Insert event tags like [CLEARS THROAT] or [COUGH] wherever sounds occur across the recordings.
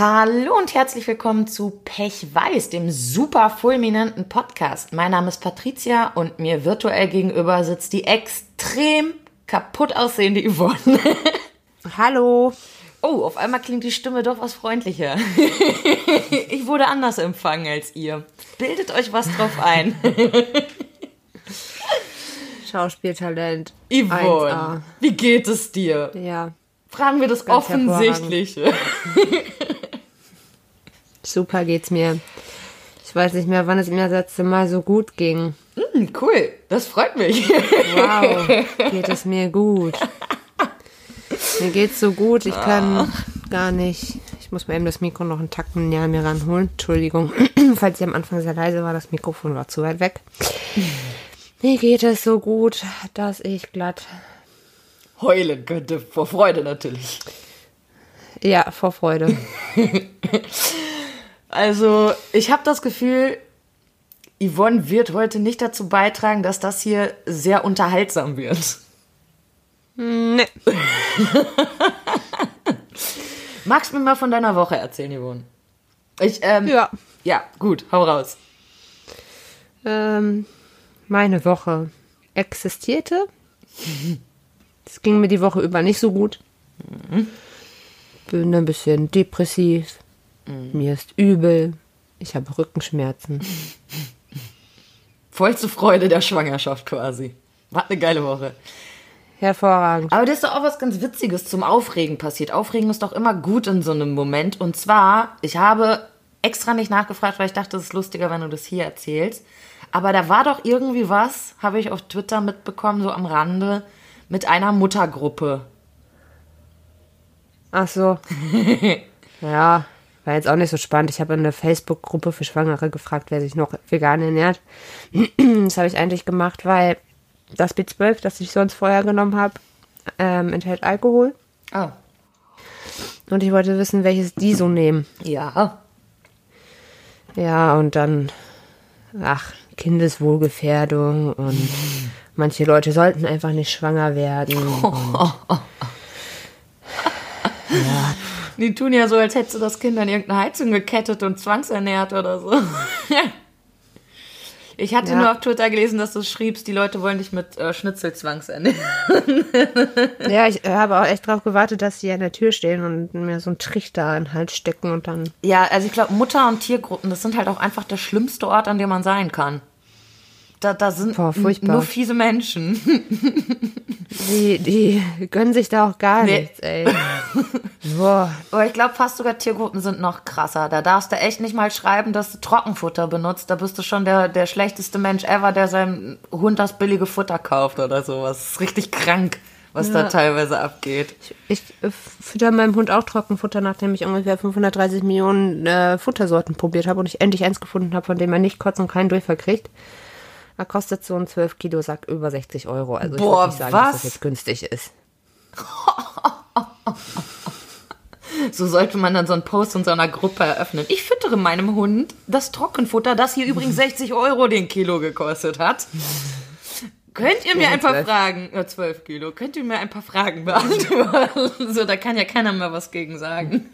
Hallo und herzlich willkommen zu Pech Weiß, dem super fulminanten Podcast. Mein Name ist Patricia und mir virtuell gegenüber sitzt die extrem kaputt aussehende Yvonne. [LAUGHS] Hallo. Oh, auf einmal klingt die Stimme doch was freundlicher. [LAUGHS] ich wurde anders empfangen als ihr. Bildet euch was drauf ein. [LAUGHS] Schauspieltalent. Yvonne, 1A. wie geht es dir? Ja, Fragen wir das Ganz Offensichtliche. Super geht's mir. Ich weiß nicht mehr, wann es mir das letzte Mal so gut ging. Hm, cool, das freut mich. Wow, [LAUGHS] geht es mir gut. Mir geht's so gut, ich kann gar nicht. Ich muss mal eben das Mikro noch einen Tacken näher mir ranholen. Entschuldigung, [CLEARS THROAT] falls ich am Anfang sehr leise war, das Mikrofon war zu weit weg. Mir geht es so gut, dass ich glatt. Heulen könnte, vor Freude natürlich. Ja, vor Freude. [LAUGHS] Also, ich habe das Gefühl, Yvonne wird heute nicht dazu beitragen, dass das hier sehr unterhaltsam wird. Nee. [LAUGHS] Magst du mir mal von deiner Woche erzählen, Yvonne? Ich, ähm, Ja. Ja, gut, hau raus. Ähm, meine Woche existierte. Es ging mir die Woche über nicht so gut. Bin ein bisschen depressiv. Mir ist übel. Ich habe Rückenschmerzen. Vollste Freude der Schwangerschaft quasi. War eine geile Woche. Hervorragend. Aber das ist doch auch was ganz Witziges zum Aufregen passiert. Aufregen ist doch immer gut in so einem Moment. Und zwar, ich habe extra nicht nachgefragt, weil ich dachte, es ist lustiger, wenn du das hier erzählst. Aber da war doch irgendwie was, habe ich auf Twitter mitbekommen, so am Rande, mit einer Muttergruppe. Ach so. [LAUGHS] ja, war jetzt auch nicht so spannend. Ich habe in der Facebook-Gruppe für Schwangere gefragt, wer sich noch vegan ernährt. [CLEARS THROAT] Das habe ich eigentlich gemacht, weil das B12, das ich sonst vorher genommen habe, ähm, enthält Alkohol. Oh. Und ich wollte wissen, welches die so nehmen. Ja. Ja, und dann, ach, Kindeswohlgefährdung und [LAUGHS] manche Leute sollten einfach nicht schwanger werden. [LAUGHS] [LAUGHS] Die tun ja so, als hättest du das Kind an irgendeine Heizung gekettet und zwangsernährt oder so. [LAUGHS] Ich hatte Ja. nur auf Twitter gelesen, dass du schriebst, die Leute wollen dich mit äh, Schnitzel zwangsernähren. [LAUGHS] Ja, ich habe auch echt drauf gewartet, dass die an der Tür stehen und mir so einen Trichter in den Hals stecken und dann. Ja, also ich glaube, Mutter- und Tiergruppen, das sind halt auch einfach der schlimmste Ort, an dem man sein kann. Da, da sind Boah, furchtbar. nur fiese Menschen. [LAUGHS] Die, die gönnen sich da auch gar Nee. nichts, ey. [LAUGHS] Boah. Aber ich glaube, fast sogar Tiergruppen sind noch krasser. Da darfst du echt nicht mal schreiben, dass du Trockenfutter benutzt. Da bist du schon der, der schlechteste Mensch ever, der seinem Hund das billige Futter kauft oder sowas. Das ist richtig krank, was da Ja. teilweise abgeht. Ich äh, fütter meinem Hund auch Trockenfutter, nachdem ich ungefähr 530 Millionen äh, Futtersorten probiert habe und ich endlich eins gefunden habe, von dem er nicht kotzen und keinen Durchfall kriegt. Da kostet so ein 12 Kilo Sack über 60 Euro. Also ich Boah, nicht sagen, was? dass das jetzt günstig ist. [LAUGHS] So sollte man dann so einen Post in so einer Gruppe eröffnen. Ich füttere meinem Hund das Trockenfutter, das hier übrigens [LAUGHS] 60 Euro den Kilo gekostet hat. Könnt ihr mir Ja, ein paar 12. Fragen, äh, 12 Kilo, könnt ihr mir ein paar Fragen beantworten? [LAUGHS] So, da kann ja keiner mehr was gegen sagen.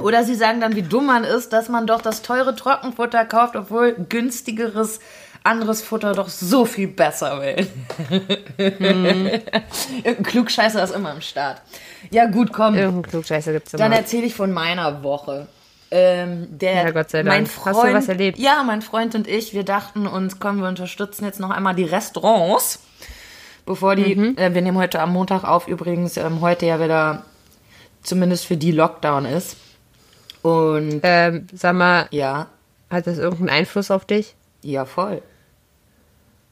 Oder sie sagen dann, wie dumm man ist, dass man doch das teure Trockenfutter kauft, obwohl günstigeres anderes Futter doch so viel besser will. Irgendein [LAUGHS] Klugscheißer ist immer am Start. Ja gut, komm. Irgendein Klugscheißer gibt's immer. Dann erzähle ich von meiner Woche. Ähm, der, Ja, Gott sei Mein Dank. Hast du Freund, was erlebt? Ja, mein Freund und ich, wir dachten uns, komm, wir unterstützen jetzt noch einmal die Restaurants, bevor die, Mhm. äh, wir nehmen heute am Montag auf, übrigens, ähm, heute ja wieder, zumindest für die Lockdown ist. Und ähm, sag mal, ja, hat das irgendeinen Einfluss auf dich? ja, voll.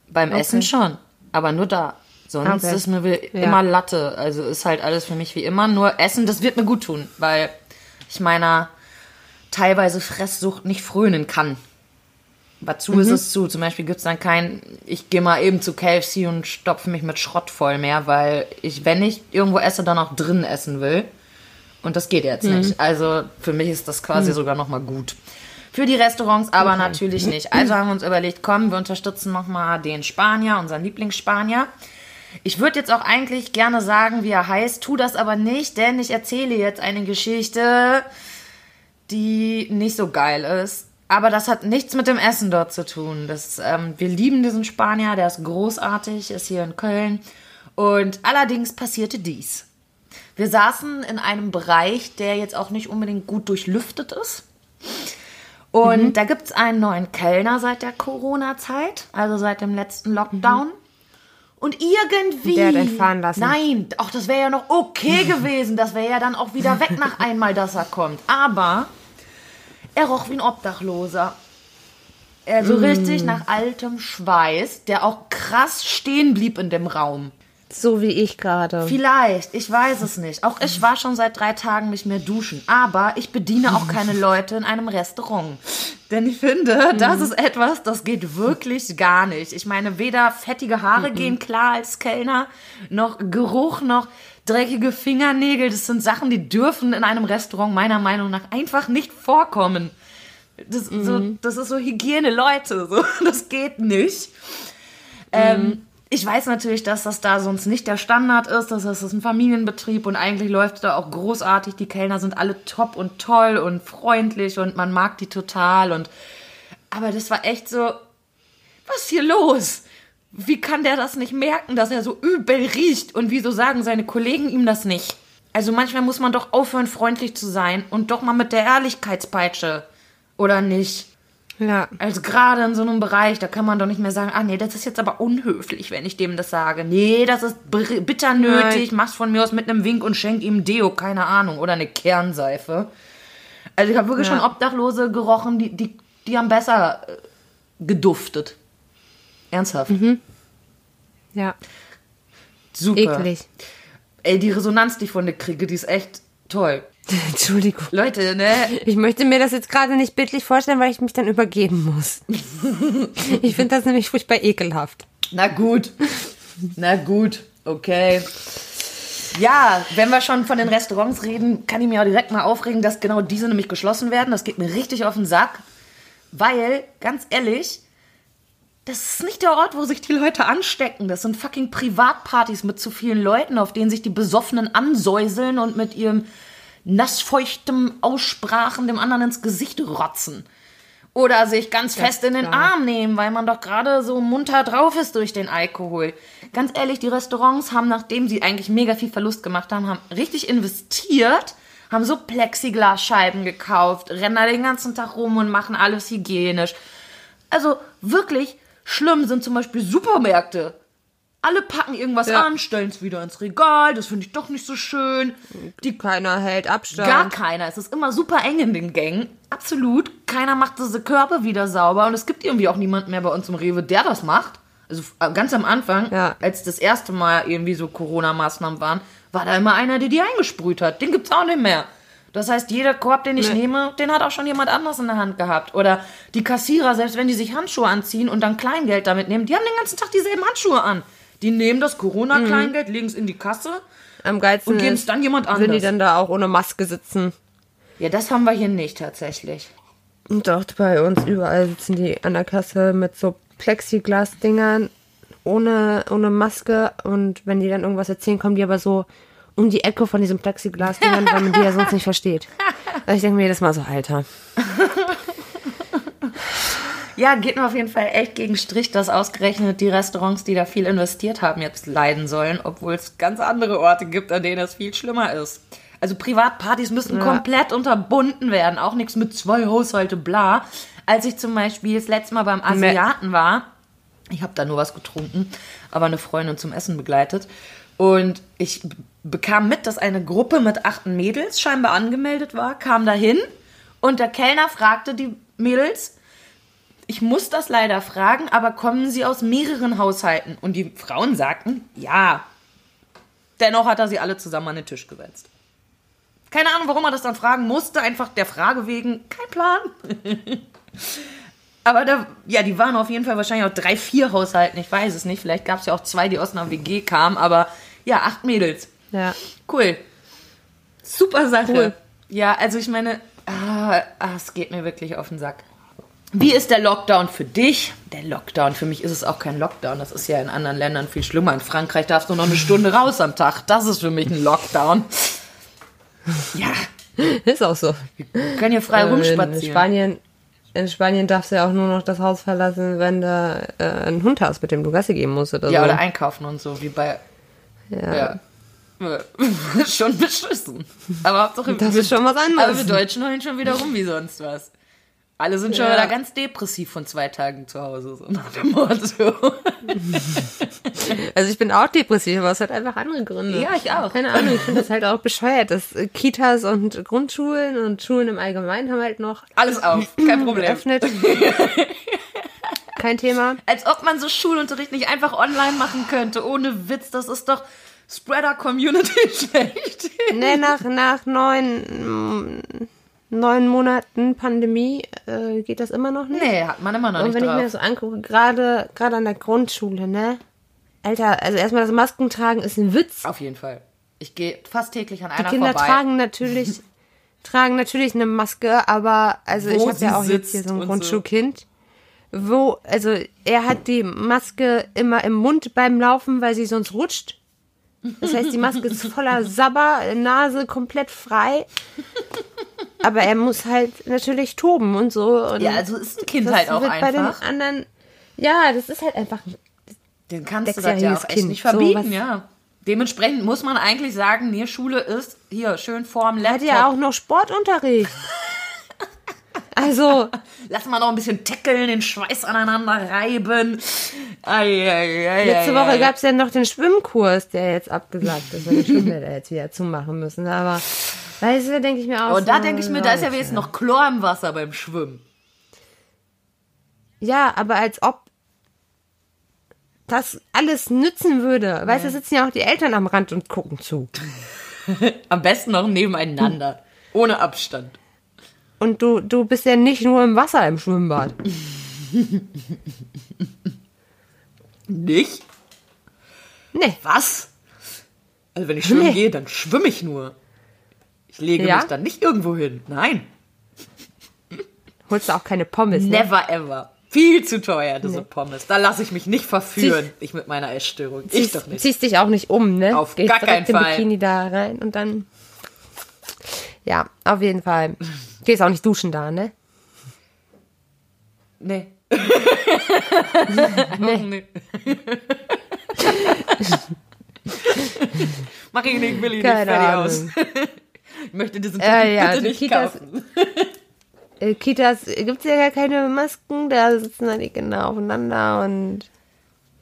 Beim Okay. Essen schon, aber nur da. Sonst Okay. ist mir Ja. immer Latte. Also ist halt alles für mich wie immer. Nur Essen, das wird mir gut tun, weil ich meiner teilweise Fresssucht nicht frönen kann. Dazu Mhm. ist es zu. Zum Beispiel gibt es dann kein, ich gehe mal eben zu KFC und stopfe mich mit Schrott voll mehr, weil ich, wenn ich irgendwo esse, dann auch drin essen will. Und das geht jetzt Mhm. nicht. Also für mich ist das quasi sogar nochmal gut. Für die Restaurants aber natürlich nicht. Also haben wir uns überlegt, komm, wir unterstützen nochmal den Spanier, unseren Lieblingsspanier. Ich würde jetzt auch eigentlich gerne sagen, wie er heißt, tu das aber nicht, denn ich erzähle jetzt eine Geschichte, die nicht so geil ist. Aber das hat nichts mit dem Essen dort zu tun. Das, ähm, wir lieben diesen Spanier, der ist großartig, ist hier in Köln. Und allerdings passierte dies. Wir saßen in einem Bereich, der jetzt auch nicht unbedingt gut durchlüftet ist. Und mhm. da gibt es einen neuen Kellner seit der Corona-Zeit, also seit dem letzten Lockdown. Mhm. Und irgendwie. Der hat entfahren lassen. Nein, auch das wäre ja noch okay [LAUGHS] gewesen. Das wäre ja dann auch wieder weg nach einmal, dass er kommt. Aber er roch wie ein Obdachloser. Er so mm. richtig nach altem Schweiß, der auch krass stehen blieb in dem Raum. So wie ich gerade. Vielleicht, ich weiß es nicht. Auch ich war schon seit drei Tagen nicht mehr duschen. Aber ich bediene auch keine [LAUGHS] Leute in einem Restaurant. Denn ich finde, das ist etwas, das geht wirklich gar nicht. Ich meine, weder fettige Haare gehen klar als Kellner, noch Geruch, noch dreckige Fingernägel. Das sind Sachen, die dürfen in einem Restaurant meiner Meinung nach einfach nicht vorkommen. Das, mhm. so, das ist so Hygiene, Leute. So, [LAUGHS] das geht nicht. Mhm. Ähm, ich weiß natürlich, dass das da sonst nicht der Standard ist. Das ist ein Familienbetrieb und eigentlich läuft es da auch großartig. Die Kellner sind alle top und toll und freundlich und man mag die total. Und aber das war echt so, was ist hier los? Wie kann der das nicht merken, dass er so übel riecht? Und wieso sagen seine Kollegen ihm das nicht? Also manchmal muss man doch aufhören, freundlich zu sein und doch mal mit der Ehrlichkeitspeitsche. Oder nicht? Ja. Also gerade in so einem Bereich, da kann man doch nicht mehr sagen, ah nee, das ist jetzt aber unhöflich, wenn ich dem das sage. Nee, das ist bitter nötig, mach's von mir aus mit einem Wink und schenk ihm Deo, keine Ahnung, oder eine Kernseife. Also ich habe wirklich ja. schon Obdachlose gerochen, die, die, die haben besser äh, geduftet. Ernsthaft. Mhm. Ja. Super. Eklig. Ey, die Resonanz, die ich von dir kriege, die ist echt toll. [LAUGHS] Entschuldigung. Leute, ne? Ich möchte mir das jetzt gerade nicht bildlich vorstellen, weil ich mich dann übergeben muss. [LAUGHS] ich finde das nämlich furchtbar ekelhaft. Na gut. Na gut. Okay. Ja, wenn wir schon von den Restaurants reden, kann ich mir auch direkt mal aufregen, dass genau diese nämlich geschlossen werden. Das geht mir richtig auf den Sack. Weil, ganz ehrlich, das ist nicht der Ort, wo sich die Leute anstecken. Das sind fucking Privatpartys mit zu vielen Leuten, auf denen sich die Besoffenen ansäuseln und mit ihrem nassfeuchtem Aussprachen dem anderen ins Gesicht rotzen. Oder sich ganz fest in den Arm nehmen, weil man doch gerade so munter drauf ist durch den Alkohol. Ganz ehrlich, die Restaurants haben, nachdem sie eigentlich mega viel Verlust gemacht haben, haben richtig investiert, haben so Plexiglasscheiben gekauft, rennen da den ganzen Tag rum und machen alles hygienisch. Also wirklich schlimm sind zum Beispiel Supermärkte. Alle packen irgendwas ja. an, stellen es wieder ins Regal. Das finde ich doch nicht so schön. Die keiner hält Abstand. Gar keiner. Es ist immer super eng in den Gängen. Absolut. Keiner macht diese Körper wieder sauber. Und es gibt irgendwie auch niemanden mehr bei uns im Rewe, der das macht. Also äh, ganz am Anfang, ja. als das erste Mal irgendwie so Corona-Maßnahmen waren, war da immer einer, der die eingesprüht hat. Den gibt es auch nicht mehr. Das heißt, jeder Korb, den ich nee. nehme, den hat auch schon jemand anders in der Hand gehabt. Oder die Kassierer, selbst wenn die sich Handschuhe anziehen und dann Kleingeld damit nehmen, die haben den ganzen Tag dieselben Handschuhe an. Die nehmen das Corona-Kleingeld, mhm. legen es in die Kasse Am geilsten und geben es dann jemand anderes. Wenn die dann da auch ohne Maske sitzen. Ja, das haben wir hier nicht tatsächlich. Doch, bei uns überall sitzen die an der Kasse mit so Plexiglas-Dingern ohne, ohne Maske und wenn die dann irgendwas erzählen, kommen die aber so um die Ecke von diesem Plexiglas-Dingern, weil man die ja sonst nicht versteht. [LAUGHS] Also ich denke mir jedes Mal so, Alter. [LAUGHS] Ja, geht mir auf jeden Fall echt gegen Strich, dass ausgerechnet die Restaurants, die da viel investiert haben, jetzt leiden sollen, obwohl es ganz andere Orte gibt, an denen es viel schlimmer ist. Also Privatpartys müssen ja. komplett unterbunden werden, auch nichts mit zwei Haushalte, bla. Als ich zum Beispiel das letzte Mal beim Asiaten war, ich habe da nur was getrunken, aber eine Freundin zum Essen begleitet. Und ich bekam mit, dass eine Gruppe mit acht Mädels scheinbar angemeldet war, kam dahin und der Kellner fragte die Mädels, ich muss das leider fragen, aber kommen Sie aus mehreren Haushalten? Und die Frauen sagten, ja. Dennoch hat er sie alle zusammen an den Tisch gesetzt. Keine Ahnung, warum er das dann fragen musste, einfach der Frage wegen, kein Plan. [LAUGHS] aber da, ja, die waren auf jeden Fall wahrscheinlich auch drei, vier Haushalten, ich weiß es nicht. Vielleicht gab es ja auch zwei, die aus einer WG kamen, aber ja, acht Mädels. Ja. Cool. Super Sache. Cool. Ja, also ich meine, ah, ah, es geht mir wirklich auf den Sack. Wie ist der Lockdown für dich? Der Lockdown, für mich ist es auch kein Lockdown. Das ist ja in anderen Ländern viel schlimmer. In Frankreich darfst du noch eine Stunde raus am Tag. Das ist für mich ein Lockdown. Ja, Ist auch so. Wir können hier frei in rumspazieren. Spanien, in Spanien darfst du ja auch nur noch das Haus verlassen, wenn du äh, einen Hund hast, mit dem du Gasse geben musst oder Ja, so. oder einkaufen und so, wie bei. ja. Ja. [LAUGHS] schon beschissen. Aber Hauptsache, Das wir- ist schon was Aber anderes. wir Deutschen heulen schon wieder rum wie sonst was. Alle sind schon Ja. wieder ganz depressiv von zwei Tagen zu Hause, so nach dem Motto. [LAUGHS] Also ich bin auch depressiv, aber es hat einfach andere Gründe. Ja, ich auch. Keine Ahnung, ich finde das halt auch bescheuert, dass äh, Kitas und Grundschulen und Schulen im Allgemeinen haben halt noch Alles auf, kein Problem. geöffnet. [LAUGHS] Kein Thema. Als ob man so Schulunterricht nicht einfach online machen könnte, ohne Witz. Das ist doch Spreader-Community [LAUGHS] schlecht. Nee, nach, nach neun, mm, neun Monaten Pandemie äh, geht das immer noch nicht. Nee, hat man immer noch Und nicht wenn ich drauf. mir das so angucke, gerade gerade an der Grundschule, ne? Alter, also erstmal das Maskentragen ist ein Witz. Auf jeden Fall. Ich gehe fast täglich an Die einer Kinder vorbei. tragen natürlich [LAUGHS] tragen natürlich eine Maske, aber also Wo ich habe ja auch jetzt hier so ein und Grundschulkind, wo also er hat die Maske immer im Mund beim Laufen, weil sie sonst rutscht. Das heißt, die Maske ist voller Sabber, Nase komplett frei. Aber er muss halt natürlich toben und so. Und Ja, also ist ein Kind halt auch wird bei den einfach. anderen. Ja, das ist halt einfach. Den kannst du das ja auch echt Kind, nicht verbieten, sowas. ja. Dementsprechend muss man eigentlich sagen, nee, Schule ist hier schön vorm Er hat Laptop. ja auch noch Sportunterricht. Also, Lass mal noch ein bisschen tackeln, den Schweiß aneinander reiben. Ei, ei, ei, Letzte Woche gab es ja noch den Schwimmkurs, der jetzt abgesagt ist, weil die Schwimmbäder jetzt wieder zumachen müssen. Aber weißt du, denke ich mir auch. Und da so, denke ich mir, da ist ja Leute. wenigstens noch Chlor im Wasser beim Schwimmen. Ja, aber als ob das alles nützen würde. Weißt du, da sitzen ja auch die Eltern am Rand und gucken zu. [LAUGHS] Am besten noch nebeneinander. Ohne Abstand. Und du, du bist ja nicht nur im Wasser im Schwimmbad. Nicht? Nee. Was? Also wenn ich schwimmen Nee. gehe, dann schwimme ich nur. Ich lege Ja? mich dann nicht irgendwo hin. Nein. Holst du auch keine Pommes, ne? Never ever. Viel zu teuer, diese Pommes. Da lasse ich mich nicht verführen. Ich mit meiner Essstörung. Ich Ziehst, doch nicht. ziehst dich auch nicht um, ne? Auf Gehst gar keinen Fall. Bikini da rein und dann. Ja, auf jeden Fall. Gehst auch nicht duschen da, ne? Nee. [LAUGHS] nee. [LAUGHS] Mach ich nicht, will ich nicht, Keine fertig Ahnung. aus. Ich möchte diesen Äh, Titel ja, bitte nicht Kitas- kaufen. [LAUGHS] Äh, Kitas gibt's ja gar keine Masken, da sitzen dann die Kinder aufeinander und.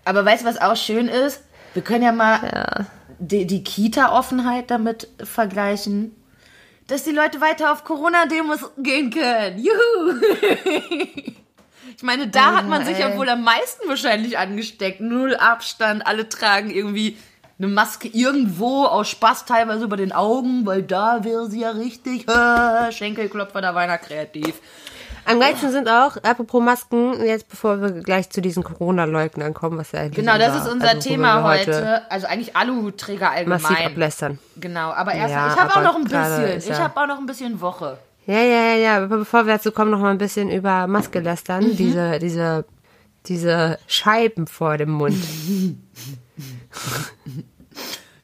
Aber weißt du, was auch schön ist? Wir können ja mal Ja. die, die Kita-Offenheit damit vergleichen. Dass die Leute weiter auf Corona-Demos gehen können. Juhu! Ich meine, da hat man sich ja wohl am meisten wahrscheinlich angesteckt. Null Abstand, alle tragen irgendwie eine Maske irgendwo aus Spaß teilweise über den Augen, weil da wäre sie ja richtig. Äh, [LAUGHS] Schenkelklopfer, da war einer kreativ. Am geilsten sind auch, apropos Masken, jetzt bevor wir gleich zu diesen Corona-Leugnern kommen, was ja eigentlich. Genau, das ist unser also Thema heute. Also eigentlich Aluhutträger Massiv allgemein. ablästern. Genau, aber erst Ja, ich habe auch noch ein bisschen. ist Ich ja- habe auch noch ein bisschen Woche. Ja, ja, ja, ja, aber bevor wir dazu kommen, noch mal ein bisschen über Maske lästern. Mhm. Diese, diese, diese Scheiben vor dem Mund. [LAUGHS]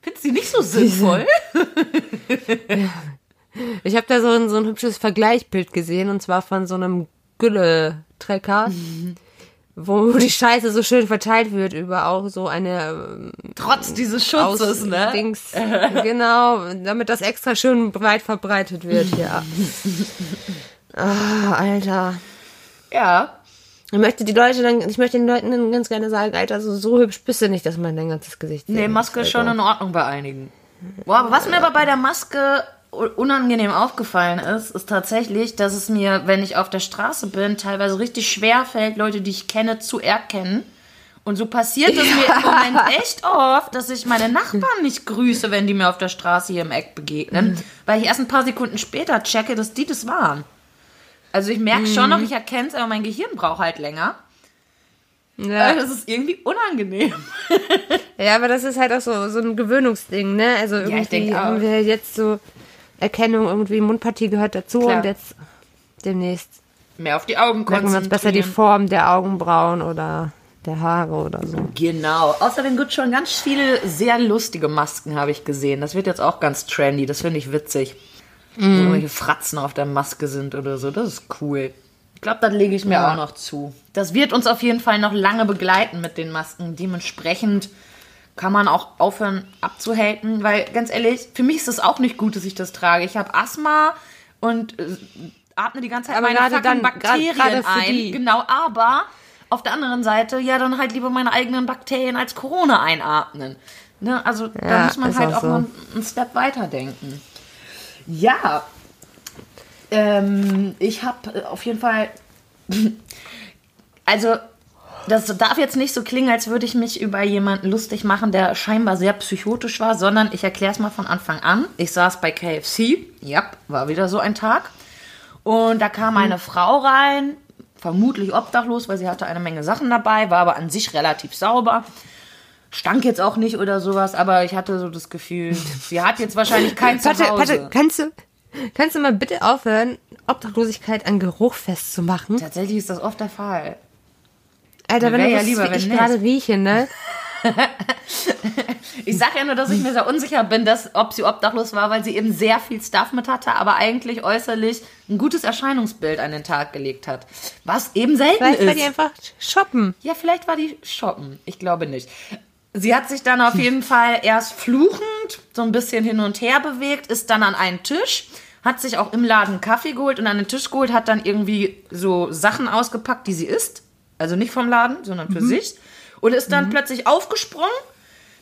Findest du die nicht so sinnvoll? [LAUGHS] Ich habe da so ein, so ein hübsches Vergleichbild gesehen und zwar von so einem Gülle-Trecker, Mhm. wo die Scheiße so schön verteilt wird über auch so eine ähm, Trotz dieses aus Schutzes, ne? Dings. [LAUGHS] genau, damit das extra schön breit verbreitet wird, ja. [LAUGHS] Ah, Alter. Ja. Ich möchte die Leute dann, ich möchte den Leuten dann ganz gerne sagen, Alter, so, so hübsch bist du nicht, dass man dein ganzes Gesicht sieht. Nee, Maske ist schon in Ordnung bei einigen. Boah, aber was mir aber bei der Maske unangenehm aufgefallen ist, ist tatsächlich, dass es mir, wenn ich auf der Straße bin, teilweise richtig schwer fällt, Leute, die ich kenne, zu erkennen. Und so passiert es mir im Moment echt oft, dass ich meine Nachbarn nicht grüße, wenn die mir auf der Straße hier im Eck begegnen, weil ich erst ein paar Sekunden später checke, dass die das waren. Also ich merke schon noch, ich erkenne es, aber mein Gehirn braucht halt länger. Ja. Äh, Das ist irgendwie unangenehm. [LAUGHS] ja, aber das ist halt auch so, so ein Gewöhnungsding, ne? Also irgendwie ich denk auch. haben wir jetzt so Erkennung, irgendwie Mundpartie gehört dazu Klar. und jetzt demnächst Mehr auf die Augen merken wir uns besser die konzentrieren. Form der Augenbrauen oder der Haare oder so. Genau. Außerdem gibt es schon ganz viele sehr lustige Masken, habe ich gesehen. Das wird jetzt auch ganz trendy. Das finde ich witzig. wo irgendwelche Fratzen auf der Maske sind oder so. Das ist cool. Ich glaube, das lege ich mir Ja. auch noch zu. Das wird uns auf jeden Fall noch lange begleiten mit den Masken. Dementsprechend kann man auch aufhören abzuhaten, weil ganz ehrlich, für mich ist es auch nicht gut, dass ich das trage. Ich habe Asthma und äh, atme die ganze Zeit Aber meine gerade dann- Bakterien für ein. die. Genau, aber auf der anderen Seite, ja, dann halt lieber meine eigenen Bakterien als Corona einatmen. Ne? Also da Ja, muss man halt auch auch so. mal einen Step weiter denken. Ja, ähm, ich habe auf jeden Fall, [LAUGHS] also das darf jetzt nicht so klingen, als würde ich mich über jemanden lustig machen, der scheinbar sehr psychotisch war, sondern ich erkläre es mal von Anfang an. Ich saß bei KFC, ja, war wieder so ein Tag. Und da kam eine Frau rein, vermutlich obdachlos, weil sie hatte eine Menge Sachen dabei, war aber an sich relativ sauber. Stank jetzt auch nicht oder sowas, aber ich hatte so das Gefühl, [LAUGHS] sie hat jetzt wahrscheinlich kein Warte, Zuhause. warte, kannst du, kannst du mal bitte aufhören, Obdachlosigkeit an Geruch festzumachen? Tatsächlich ist das oft der Fall. Alter, wenn du ja lieber, ich gerade rieche, ne? [LAUGHS] Ich sage ja nur, dass ich mir sehr unsicher bin, dass, ob sie obdachlos war, weil sie eben sehr viel Stuff mit hatte, aber eigentlich äußerlich ein gutes Erscheinungsbild an den Tag gelegt hat. Was eben selten Vielleicht war ist. die einfach shoppen. Ja, vielleicht war die shoppen. Ich glaube nicht. Sie hat sich dann auf jeden Fall erst fluchend so ein bisschen hin und her bewegt, ist dann an einen Tisch, hat sich auch im Laden Kaffee geholt und an den Tisch geholt, hat dann irgendwie so Sachen ausgepackt, die sie isst. Also nicht vom Laden, sondern für sich. Und ist dann plötzlich aufgesprungen,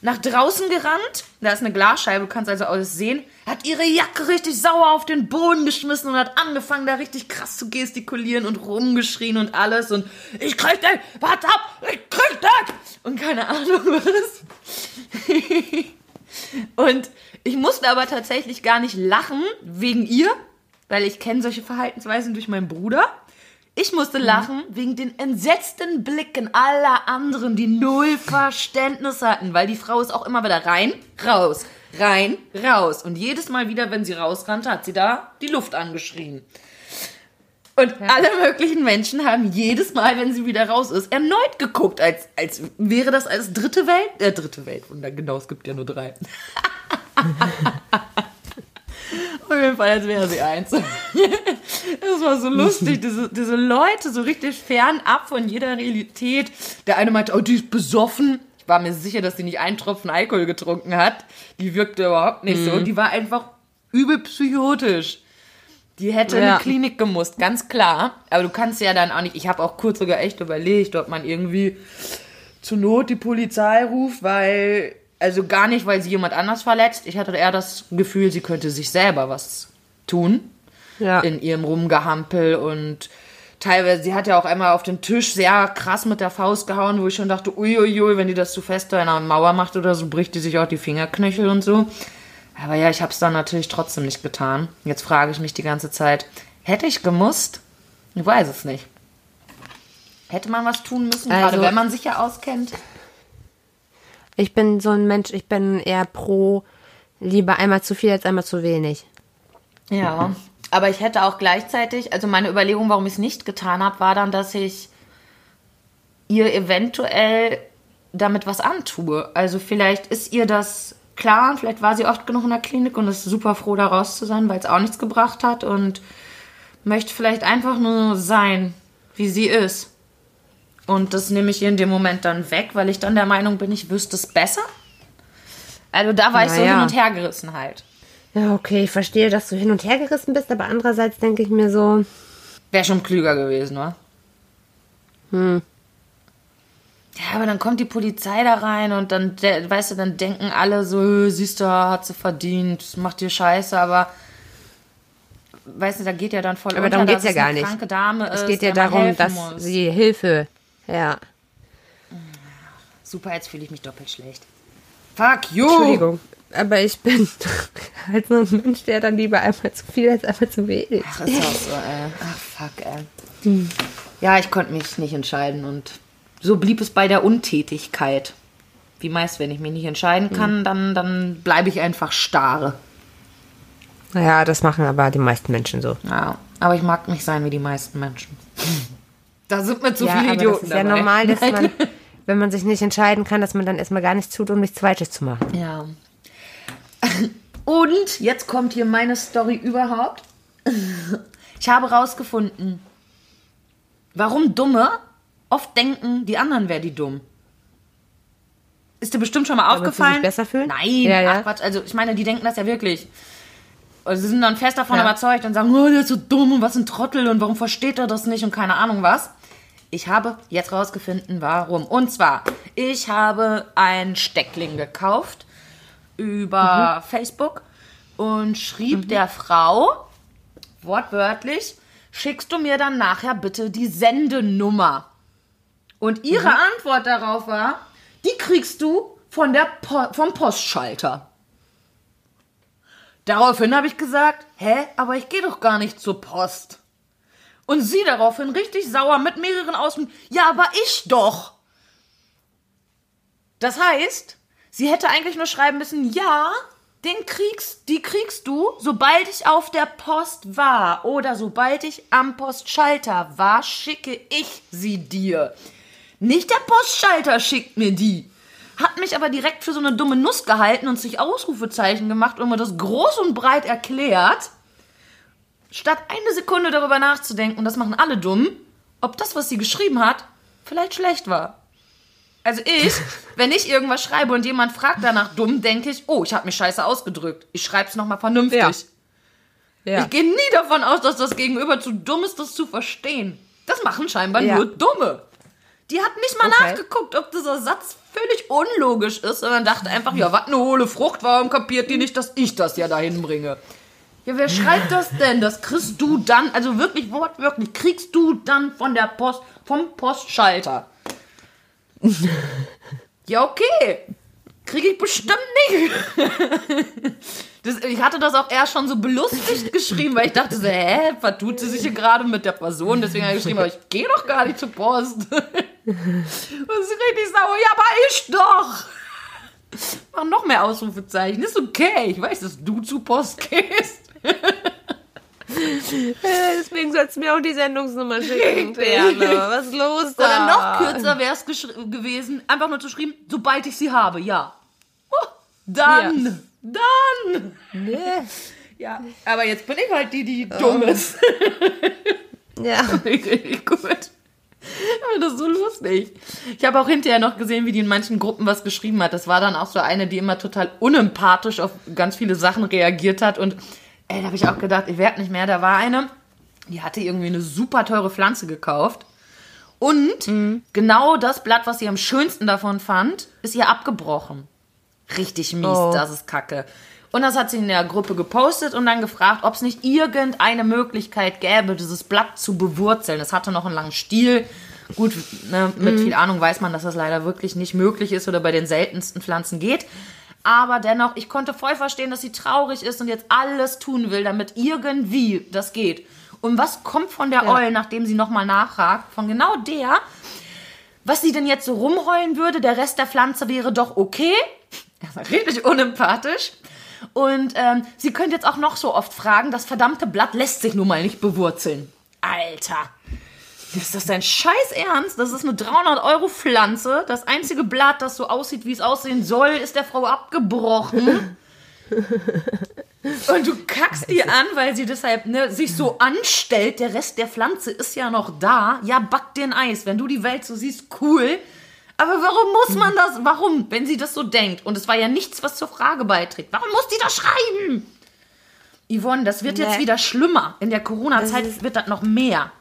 nach draußen gerannt. Da ist eine Glasscheibe, du kannst also alles sehen. Hat ihre Jacke richtig sauer auf den Boden geschmissen und hat angefangen, da richtig krass zu gestikulieren und rumgeschrien und alles. Und ich krieg den, warte ab, ich krieg den! Und keine Ahnung [LAUGHS] was. und ich musste aber tatsächlich gar nicht lachen wegen ihr, weil ich kenne solche Verhaltensweisen durch meinen Bruder. Ich musste lachen wegen den entsetzten Blicken aller anderen, die null Verständnis hatten, weil die Frau ist auch immer wieder rein, raus, rein, raus. Und jedes Mal wieder, wenn sie rausrannte, hat sie da die Luft angeschrien. Und alle möglichen Menschen haben jedes Mal, wenn sie wieder raus ist, erneut geguckt, als, als wäre das als dritte Welt, äh, dritte Weltwunder, genau, es gibt ja nur drei. [LAUGHS] Auf jeden Fall, als wäre sie eins. [LAUGHS] Das war so lustig, diese, diese Leute so richtig fernab von jeder Realität. Der eine meinte, oh, die ist besoffen. Ich war mir sicher, dass sie nicht einen Tropfen Alkohol getrunken hat. Die wirkte überhaupt nicht so. Die war einfach übel psychotisch. Die hätte in Ja. die Klinik gemusst, ganz klar. Aber du kannst ja dann auch nicht. Ich habe auch kurz sogar echt überlegt, ob man irgendwie zur Not die Polizei ruft, weil. Also gar nicht, weil sie jemand anders verletzt. Ich hatte eher das Gefühl, sie könnte sich selber was tun Ja. in ihrem Rumgehampel und teilweise, sie hat ja auch einmal auf den Tisch sehr krass mit der Faust gehauen, wo ich schon dachte, uiuiui, wenn die das zu fest da in einer Mauer macht oder so, bricht die sich auch die Fingerknöchel und so. Aber ja, ich habe es dann natürlich trotzdem nicht getan. Jetzt frage ich mich die ganze Zeit, hätte ich gemusst? Ich weiß es nicht. Hätte man was tun müssen, gerade Also- wenn man sich ja auskennt? Ich bin so ein Mensch, ich bin eher pro lieber einmal zu viel als einmal zu wenig. Ja, aber ich hätte auch gleichzeitig, also meine Überlegung, warum ich es nicht getan habe, war dann, dass ich ihr eventuell damit was antue. Also vielleicht ist ihr das klar, vielleicht war sie oft genug in der Klinik und ist super froh, da raus zu sein, weil es auch nichts gebracht hat und möchte vielleicht einfach nur sein, wie sie ist. Und das nehme ich ihr in dem Moment dann weg, weil ich dann der Meinung bin, ich wüsste es besser. Also da war ich so hin und her gerissen halt. Ja, okay, ich verstehe, dass du hin und her gerissen bist, aber andererseits denke ich mir so, Wäre schon klüger gewesen, wa? Hm. Ja, aber dann kommt die Polizei da rein und dann, weißt du, dann denken alle so, "Äh, siehst du, hat sie verdient, macht dir Scheiße, aber weißt du, da geht ja dann voll aber unter, darum geht's dass ja es gar eine nicht. kranke Dame es ist, geht ja darum, dass muss. sie Hilfe, ja. Super, jetzt fühle ich mich doppelt schlecht. Fuck you! Entschuldigung. Aber ich bin [LAUGHS] halt so ein Mensch, der dann lieber einmal zu viel als einmal zu wenig. Ach, ist auch so, ey. Ach, fuck, ey. Ja, ich konnte mich nicht entscheiden und so blieb es bei der Untätigkeit. Wie meist, wenn ich mich nicht entscheiden kann, dann, dann bleibe ich einfach starre. Naja, das machen aber die meisten Menschen so. Ja, aber ich mag nicht sein wie die meisten Menschen. Da sind mir zu ja, viele aber Idioten das ist ja dabei. normal, dass man, wenn man sich nicht entscheiden kann, dass man dann erstmal gar nichts tut, um nichts Falsches zu machen. Ja. Und jetzt kommt hier meine Story überhaupt. Ich habe rausgefunden, warum Dumme oft denken, die anderen wären die dumm. Ist dir bestimmt schon mal Damit sie aufgefallen? sich besser fühlen? Nein, Ja, ja. ach Quatsch. Also ich meine, die denken das ja wirklich. Also sie sind dann fest davon Ja. überzeugt und sagen, oh, der ist so dumm und was ein Trottel und warum versteht er das nicht und keine Ahnung was. Ich habe jetzt rausgefunden, warum. Und zwar, ich habe ein Steckling gekauft über Facebook und schrieb der Frau wortwörtlich, schickst du mir dann nachher bitte die Sendenummer. Und ihre Antwort darauf war, die kriegst du von der po vom Postschalter. Daraufhin habe ich gesagt, hä, aber ich gehe doch gar nicht zur Post. Und sie daraufhin richtig sauer mit mehreren Außen, ja, aber ich doch. Das heißt, sie hätte eigentlich nur schreiben müssen, ja, den kriegst, die kriegst du, sobald ich auf der Post war oder sobald ich am Postschalter war, schicke ich sie dir. Nicht der Postschalter schickt mir die. Hat mich aber direkt für so eine dumme Nuss gehalten und sich Ausrufezeichen gemacht und mir das groß und breit erklärt, statt eine Sekunde darüber nachzudenken, und das machen alle dumm, ob das, was sie geschrieben hat, vielleicht schlecht war. Also ich, [LAUGHS] wenn ich irgendwas schreibe und jemand fragt danach dumm, denke ich, oh, ich habe mich scheiße ausgedrückt. Ich schreibe es nochmal vernünftig. Ja. Ja. Ich gehe nie davon aus, dass das Gegenüber zu dumm ist, das zu verstehen. Das machen scheinbar Ja. nur Dumme. Die hat nicht mal Okay. nachgeguckt, ob dieser Satz völlig unlogisch ist, sondern dachte einfach, ja, was eine hohle Frucht, warum kapiert die nicht, dass ich das ja dahin bringe? Ja, wer schreibt das denn? Das kriegst du dann, also wirklich wortwörtlich, kriegst du dann von der Post, vom Postschalter. ja, okay. Kriege ich bestimmt nicht. [LAUGHS] Das, ich hatte das auch erst schon so belustigt geschrieben, weil ich dachte so, hä, vertut sie sich hier gerade mit der Person? Deswegen habe ich geschrieben, aber ich gehe doch gar nicht zur Post. [LAUGHS] Und sie richtig sauer, ja, aber ich doch. Mach noch mehr Ausrufezeichen. Ist okay. Ich weiß, dass du zur Post gehst. Äh, Deswegen sollst du mir auch die Sendungsnummer [LAUGHS] schicken, Perle. Was ist los da? Oder noch kürzer wäre es gewesen, einfach nur zu schreiben, sobald ich sie habe, ja. Oh, dann, dann. Nee. Ja, aber jetzt bin ich halt die, die dumm ist. [LAUGHS] [LAUGHS] Ja. Gut. Aber das ist so lustig. Ich habe auch hinterher noch gesehen, wie die in manchen Gruppen was geschrieben hat. Das war dann auch so eine, die immer total unempathisch auf ganz viele Sachen reagiert hat. Und ey, da habe ich auch gedacht, ich werde nicht mehr. Da war eine, die hatte irgendwie eine super teure Pflanze gekauft. Und genau das Blatt, was sie am schönsten davon fand, ist ihr abgebrochen. Richtig mies, Oh. das ist kacke. Und das hat sie in der Gruppe gepostet und dann gefragt, ob es nicht irgendeine Möglichkeit gäbe, dieses Blatt zu bewurzeln. Es hatte noch einen langen Stiel. Gut, ne, mit viel Ahnung weiß man, dass das leider wirklich nicht möglich ist oder bei den seltensten Pflanzen geht. Aber dennoch, ich konnte voll verstehen, dass sie traurig ist und jetzt alles tun will, damit irgendwie das geht. Und was kommt von der Ja. Eul, nachdem sie nochmal nachfragt? Von genau der, was sie denn jetzt so rumheulen würde, der Rest der Pflanze wäre doch okay. Das [LAUGHS] war richtig unempathisch. Und ähm, sie könnte jetzt auch noch so oft fragen, das verdammte Blatt lässt sich nun mal nicht bewurzeln. Alter. Ist das dein Scheiß Ernst? Das ist eine 300 Euro Pflanze. Das einzige Blatt, das so aussieht, wie es aussehen soll, ist der Frau abgebrochen. [LAUGHS] Und du kackst die an, weil sie deshalb ne, sich so anstellt. Der Rest der Pflanze ist ja noch da. Ja, back den Eis. Wenn du die Welt so siehst, cool. Aber warum muss man das? Warum, wenn sie das so denkt? Und es war ja nichts, was zur Frage beiträgt. Warum muss die das schreiben? Yvonne, das wird jetzt Nee. wieder schlimmer. In der Corona-Zeit wird das noch mehr.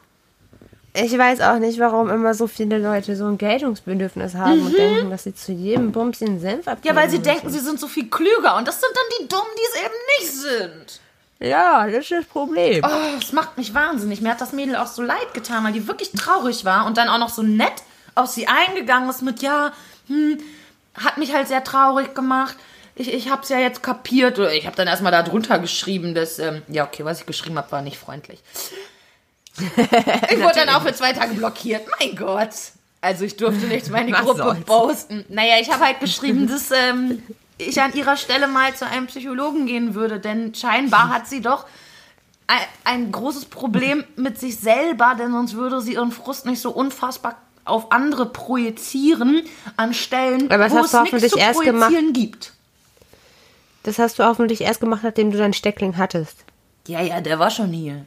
Ich weiß auch nicht, warum immer so viele Leute so ein Geltungsbedürfnis haben und denken, dass sie zu jedem Bumschen Senf abgeben Ja, weil sie müssen. denken, sie sind so viel klüger. Und das sind dann die Dummen, die es eben nicht sind. Ja, das ist das Problem. Oh, das macht mich wahnsinnig. Mir hat das Mädel auch so leid getan, weil die wirklich traurig war und dann auch noch so nett auf sie eingegangen ist mit, ja, hm, hat mich halt sehr traurig gemacht. Ich, ich hab's ja jetzt kapiert. Ich habe dann erstmal da drunter geschrieben, dass, ähm, ja, okay, was ich geschrieben habe, war nicht freundlich. [LAUGHS] ich wurde dann auch für zwei Tage blockiert. Mein Gott. Also ich durfte in die Was Gruppe soll's? posten. Naja, ich habe halt geschrieben, [LAUGHS] dass ähm, ich an ihrer Stelle mal zu einem Psychologen gehen würde, denn scheinbar hat sie doch ein, ein großes Problem [LAUGHS] mit sich selber, denn sonst würde sie ihren Frust nicht so unfassbar auf andere projizieren an Stellen, Aber wo es nichts zu erst projizieren gemacht. gibt. Das hast du hoffentlich erst gemacht, nachdem du deinen Steckling hattest. Ja, ja, der war schon hier.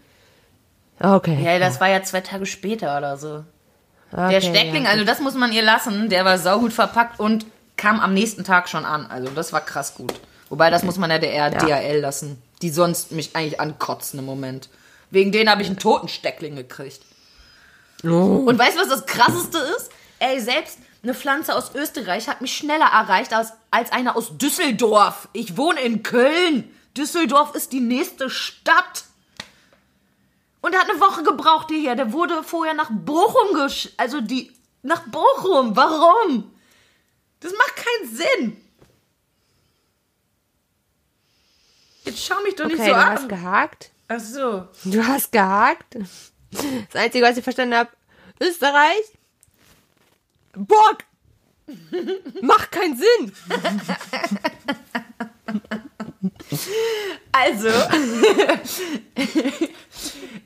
Okay. Ja, das war ja zwei Tage später oder so. okay, Der Steckling, ja. also das muss man ihr lassen, der war saugut verpackt und kam am nächsten Tag schon an. Also das war krass gut. Wobei, das muss man ja der DHL lassen, die sonst mich eigentlich ankotzen im Moment. Wegen denen habe ich einen toten Steckling gekriegt. Oh. Und weißt du, was das Krasseste ist? Ey, selbst eine Pflanze aus Österreich hat mich schneller erreicht als, als eine aus Düsseldorf. Ich wohne in Köln. Düsseldorf ist die nächste Stadt. Und er hat eine Woche gebraucht hierher. Der wurde vorher nach Bochum gesch... Also die... Nach Bochum. Warum? Das macht keinen Sinn. Jetzt schau mich doch nicht Okay, so du hast an. gehakt. Ach so. Du hast gehakt. Das Einzige, was ich verstanden habe, Österreich. Burg. [LAUGHS] Macht keinen Sinn. [LAUGHS] Also, [LAUGHS]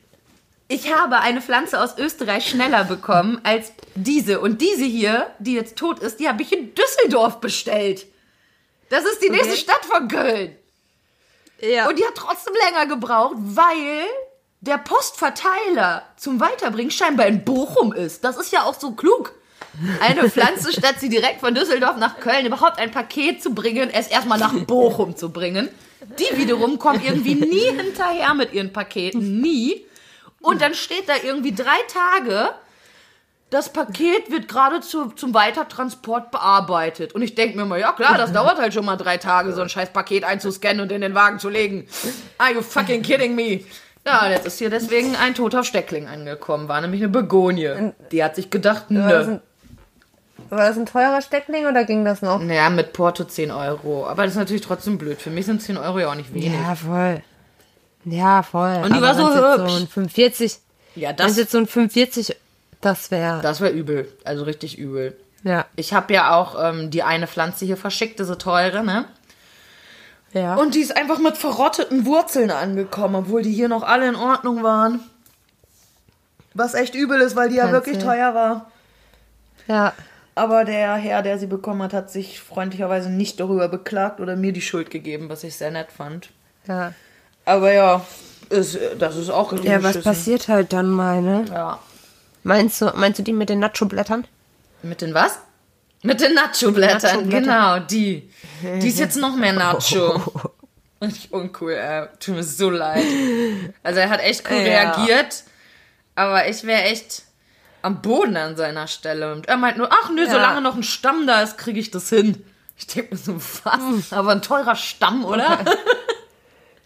ich habe eine Pflanze aus Österreich schneller bekommen als diese. Und diese hier, die jetzt tot ist, die habe ich in Düsseldorf bestellt. Das ist die nächste Okay. Stadt von Köln. Ja. Und die hat trotzdem länger gebraucht, weil der Postverteiler zum Weiterbringen scheinbar in Bochum ist. Das ist ja auch so klug. Eine Pflanze, [LAUGHS] statt sie direkt von Düsseldorf nach Köln überhaupt ein Paket zu bringen, es erstmal nach Bochum zu bringen. Die wiederum kommen irgendwie nie hinterher mit ihren Paketen. Nie. Und dann steht da irgendwie drei Tage, das Paket wird gerade zu, zum Weitertransport bearbeitet. Und ich denke mir mal, ja klar, das [LAUGHS] dauert halt schon mal drei Tage, so ein scheiß Paket einzuscannen und in den Wagen zu legen. Are you fucking kidding me? Ja, jetzt ist hier deswegen ein toter Steckling angekommen. War nämlich eine Begonie. Die hat sich gedacht, nö. war das ein teurer Steckling oder ging das noch? Naja, mit Porto 10 Euro. Aber das ist natürlich trotzdem blöd. Für mich sind 10 Euro ja auch nicht wenig. Ja, voll. Ja, voll. Und die war so hübsch. So ein 45, Ja, das, es jetzt so ein 45, das wäre. das war übel. Also richtig übel. Ja. Ich habe ja auch ähm, die eine Pflanze hier verschickt, diese teure, ne? Ja. Und die ist einfach mit verrotteten Wurzeln angekommen, obwohl die hier noch alle in Ordnung waren. Was echt übel ist, weil die ja Kannst wirklich teuer war. ja. Aber der Herr, der sie bekommen hat, hat sich freundlicherweise nicht darüber beklagt oder mir die Schuld gegeben, was ich sehr nett fand. Ja. Aber ja, ist, das ist auch richtig Ja, was passiert halt dann mal, ne? Ja. Meinst du, meinst du die mit den Nacho-Blättern? Mit den was? Mit den Nacho-Blättern, Nacho-Blätter. genau, die. Die ist jetzt noch mehr Nacho. [LAUGHS] Richtig uncool, ey. Tut mir so leid. Also er hat echt cool Ja. reagiert, aber ich wäre echt am Boden an seiner Stelle. Und er meint nur, ach nö, Ja. solange noch ein Stamm da ist, kriege ich das hin. Ich denke mir so, was? Aber ein teurer Stamm, oder? [LAUGHS]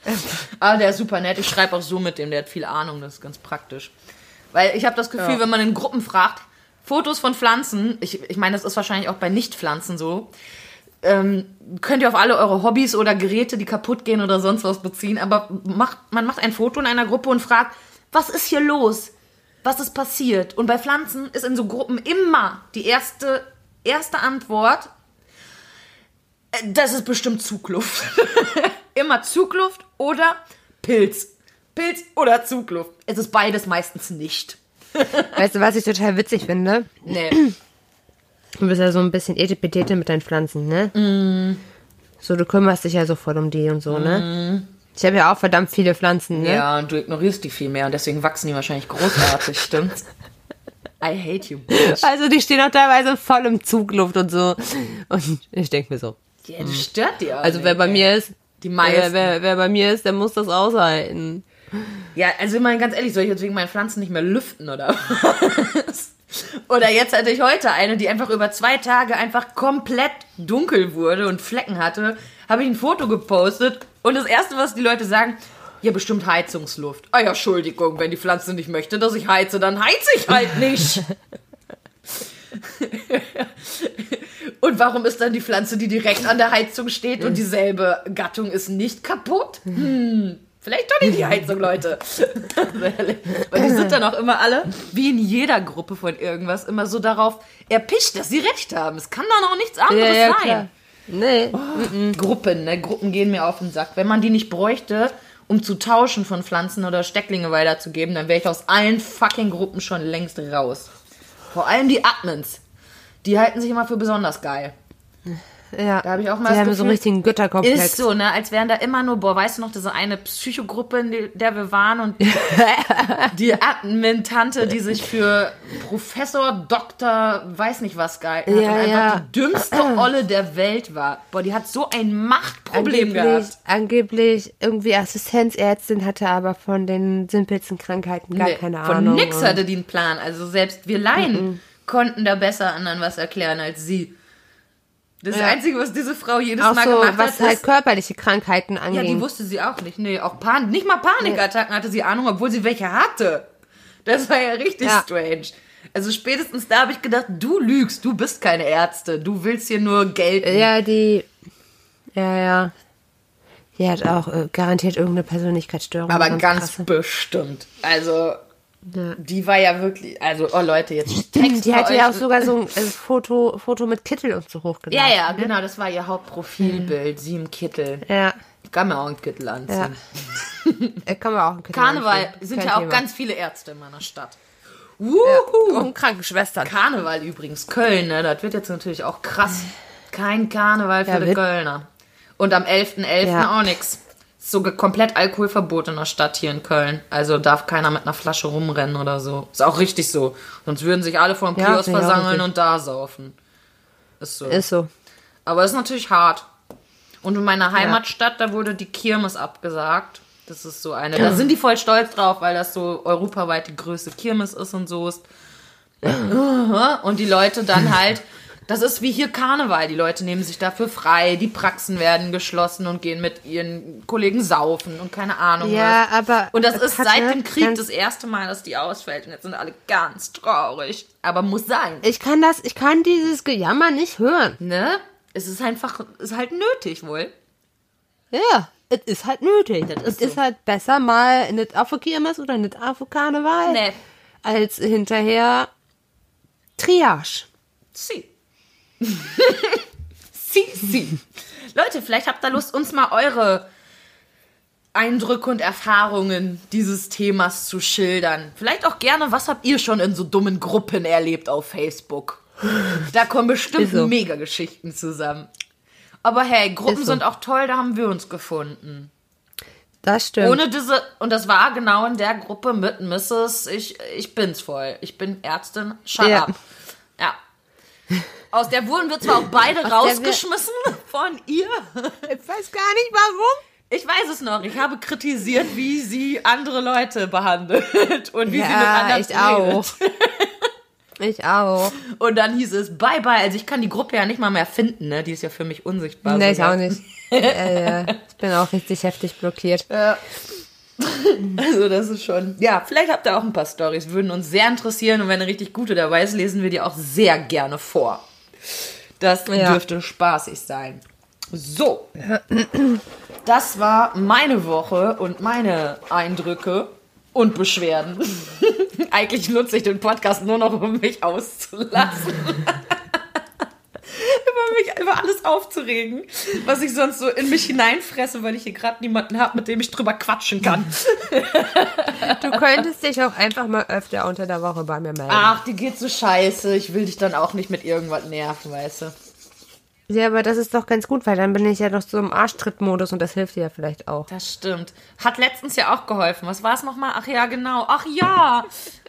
[LAUGHS] aber der ist super nett. Ich schreibe auch so mit dem, der hat viel Ahnung, das ist ganz praktisch. Weil ich habe das Gefühl, Ja. wenn man in Gruppen fragt, Fotos von Pflanzen, ich, ich meine, das ist wahrscheinlich auch bei Nicht-Pflanzen so, ähm, könnt ihr auf alle eure Hobbys oder Geräte, die kaputt gehen oder sonst was beziehen, aber macht, man macht ein Foto in einer Gruppe und fragt, was ist hier los? Was ist passiert? Und bei Pflanzen ist in so Gruppen immer die erste, erste Antwort, äh, das ist bestimmt Zugluft. [LAUGHS] immer Zugluft oder Pilz. Pilz oder Zugluft. Es ist beides meistens nicht. [LAUGHS] Weißt du, was ich total witzig finde? Nee. Du bist ja so ein bisschen etepetete mit deinen Pflanzen, ne? Mm. So, du kümmerst dich ja so voll um die und so, ne? Ich habe ja auch verdammt viele Pflanzen, ne? Ja, und du ignorierst die viel mehr und deswegen wachsen die wahrscheinlich großartig, [LAUGHS] stimmt's? I hate you, bitch. Also die stehen auch teilweise voll im Zugluft und so. Und ich denke mir so. Ja, das stört die auch Also nicht, wer bei ey. mir ist, Die meisten. wer, wer, wer bei mir ist, der muss das aushalten. Ja, also ich meine ganz ehrlich, soll ich jetzt wegen meinen Pflanzen nicht mehr lüften oder was? Oder jetzt hatte ich heute eine, die einfach über zwei Tage einfach komplett dunkel wurde und Flecken hatte. Habe ich ein Foto gepostet und das erste, was die Leute sagen, ja, bestimmt Heizungsluft. Ah ja, Entschuldigung, wenn die Pflanze nicht möchte, dass ich heize, dann heize ich halt nicht. [LAUGHS] und warum ist dann die Pflanze, die direkt an der Heizung steht und dieselbe Gattung ist nicht kaputt? Hm, vielleicht doch nicht die Heizung, Leute. [LAUGHS] Weil die sind dann auch immer alle, wie in jeder Gruppe von irgendwas, immer so darauf erpicht, dass sie recht haben. Es kann doch noch nichts anderes sein. Nee. Gruppen, ne? Gruppen gehen mir auf den Sack. Wenn man die nicht bräuchte, um zu tauschen von Pflanzen oder Stecklinge weiterzugeben, dann wäre ich aus allen fucking Gruppen schon längst raus. Vor allem die Admins. Die halten sich immer für besonders geil. Ja. Da habe ich auch mal Die haben so Gefühl, einen richtigen Götterkomplex. Ist so, ne? Als wären da immer nur, boah, weißt du noch, diese eine Psychogruppe, in der wir waren und [LAUGHS] die Admin-Tante, die sich für Professor, Doktor, weiß nicht was gehalten hat Ja, und einfach ja. die dümmste [CLEARS THROAT] Olle der Welt war. Boah, die hat so ein Machtproblem angeblich, gehabt. angeblich irgendwie Assistenzärztin hatte aber von den simpelsten Krankheiten gar Nee, keine Von Ahnung. nix und- hatte die einen Plan. Also selbst wir Laien konnten da besser anderen was erklären als sie. Das Ja. Einzige, was diese Frau jedes Auch Mal so, gemacht was hat, halt ist, körperliche Krankheiten ja, angeht. die wusste sie auch nicht. Nee, auch Pan nicht mal Panikattacken hatte sie Ahnung, obwohl sie welche hatte. Das war ja richtig Ja. strange. Also spätestens da habe ich gedacht, du lügst, du bist keine Ärzte, du willst hier nur Geld. Ja, die. Ja, ja. Die hat auch äh, garantiert irgendeine Persönlichkeitsstörung. Aber ganz krasse. bestimmt. Also, Ja. die war ja wirklich, also, oh Leute, jetzt Text Die hatte ja auch sogar so ein äh, Foto, Foto mit Kittel und so hochgeladen. Ja, ja, genau, das war ihr Hauptprofilbild, sie im Kittel. Ja, kann mir auch einen Kittel anziehen. [LAUGHS] äh, kann man auch einen Kittel Karneval anziehen. sind Kein ja auch Thema. ganz viele Ärzte in meiner Stadt. Ja. Wuhu! Und Krankenschwestern. Karneval übrigens, Köln, ne? Das wird jetzt natürlich auch krass. Kein Karneval für Ja, die Kölner. Und am 11.11. Ja. auch nix. Sogar komplett Alkoholverbot in der Stadt hier in Köln. Also darf keiner mit einer Flasche rumrennen oder so. Ist auch richtig so. Sonst würden sich alle vor dem Ja, Kiosk auch versammeln und da saufen. Ist so. Ist so. Aber ist natürlich hart. Und in meiner Heimatstadt, da wurde die Kirmes abgesagt. Das ist so eine. Da sind die voll stolz drauf, weil das so europaweit die größte Kirmes ist und so ist. [LAUGHS] Und die Leute dann halt. Das ist wie hier Karneval. Die Leute nehmen sich dafür frei, die Praxen werden geschlossen und gehen mit ihren Kollegen saufen und keine Ahnung Ja, was. aber. Und das ist seit ne, dem Krieg das erste Mal, dass die ausfällt. Und jetzt sind alle ganz traurig. Aber muss sein. Ich kann das, ich kann dieses Gejammer nicht hören. Ne? Es ist einfach, ist halt nötig wohl. Ja, es ist halt nötig. Das Es ist ist, so. halt besser mal nicht auf Kirmes oder nicht auf Karneval, Nee. als hinterher Triage. Sie. Sie. Leute, vielleicht habt ihr Lust, uns mal eure Eindrücke und Erfahrungen dieses Themas zu schildern. Vielleicht auch gerne, was habt ihr schon in so dummen Gruppen erlebt auf Facebook? Da kommen bestimmt so. mega Geschichten zusammen. Aber hey, Gruppen so. sind auch toll, da haben wir uns gefunden. Das stimmt. Ohne diese, und das war genau in der Gruppe mit Mrs. Ich, ich bin's voll. Ich bin Ärztin. Shut Ja. up. Ja. Aus der wurden wir zwar auch beide wir- rausgeschmissen [LAUGHS] von ihr. ich weiß gar nicht warum. Ich weiß es noch. Ich habe kritisiert, wie sie andere Leute behandelt und wie sie mit Ja, anderen ich redet. auch. [LAUGHS] Ich auch. Und dann hieß es bye bye. Also ich kann die Gruppe ja nicht mal mehr finden, ne? Die ist ja für mich unsichtbar. Nee, ich sogar. auch nicht. [LAUGHS] äh, ja. Ich bin auch richtig heftig blockiert. Ja. Also das ist schon. Ja, vielleicht habt ihr auch ein paar Stories, würden uns sehr interessieren und wenn eine richtig gute dabei ist, lesen wir die auch sehr gerne vor. Das Ja. dürfte spaßig sein. So, [CLEARS THROAT] das war meine Woche und meine Eindrücke und Beschwerden. [LAUGHS] Eigentlich nutze ich den Podcast nur noch, um mich auszulassen. [LAUGHS] über mich, über alles aufzuregen, was ich sonst so in mich hineinfresse, weil ich hier gerade niemanden habe, mit dem ich drüber quatschen kann. Du könntest dich auch einfach mal öfter unter der Woche bei mir melden. Ach, die geht so scheiße. Ich will dich dann auch nicht mit irgendwas nerven, weißt du. Ja, aber das ist doch ganz gut, weil dann bin ich ja noch so im Arschtrittmodus und das hilft dir ja vielleicht auch. Das stimmt. Hat letztens ja auch geholfen. Was war es nochmal? Ach ja, genau. Ach ja.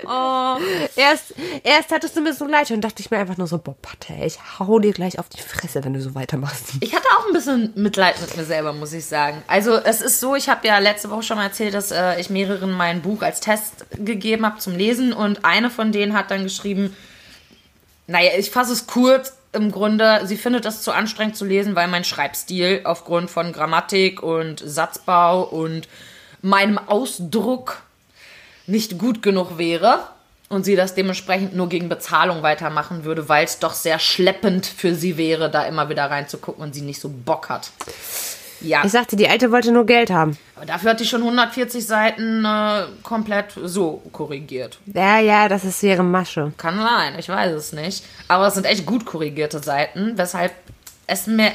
Oh. Erst, erst hattest du mir so leid und dachte ich mir einfach nur so, boah, Patte, ich hau dir gleich auf die Fresse, wenn du so weitermachst. Ich hatte auch ein bisschen Mitleid mit mir selber, muss ich sagen. Also es ist so, ich habe ja letzte Woche schon mal erzählt, dass äh, ich mehreren mein Buch als Test gegeben habe zum Lesen und eine von denen hat dann geschrieben, naja, ich fasse es kurz. Im Grunde, sie findet es zu anstrengend zu lesen, weil mein Schreibstil aufgrund von Grammatik und Satzbau und meinem Ausdruck nicht gut genug wäre und sie das dementsprechend nur gegen Bezahlung weitermachen würde, weil es doch sehr schleppend für sie wäre, da immer wieder reinzugucken und sie nicht so Bock hat. Ja, Ich sagte, die Alte wollte nur Geld haben. aber dafür hat die schon 140 Seiten äh, komplett so korrigiert. Ja, ja, das ist ihre Masche. Kann sein, ich weiß es nicht. Aber es sind echt gut korrigierte Seiten, weshalb es mir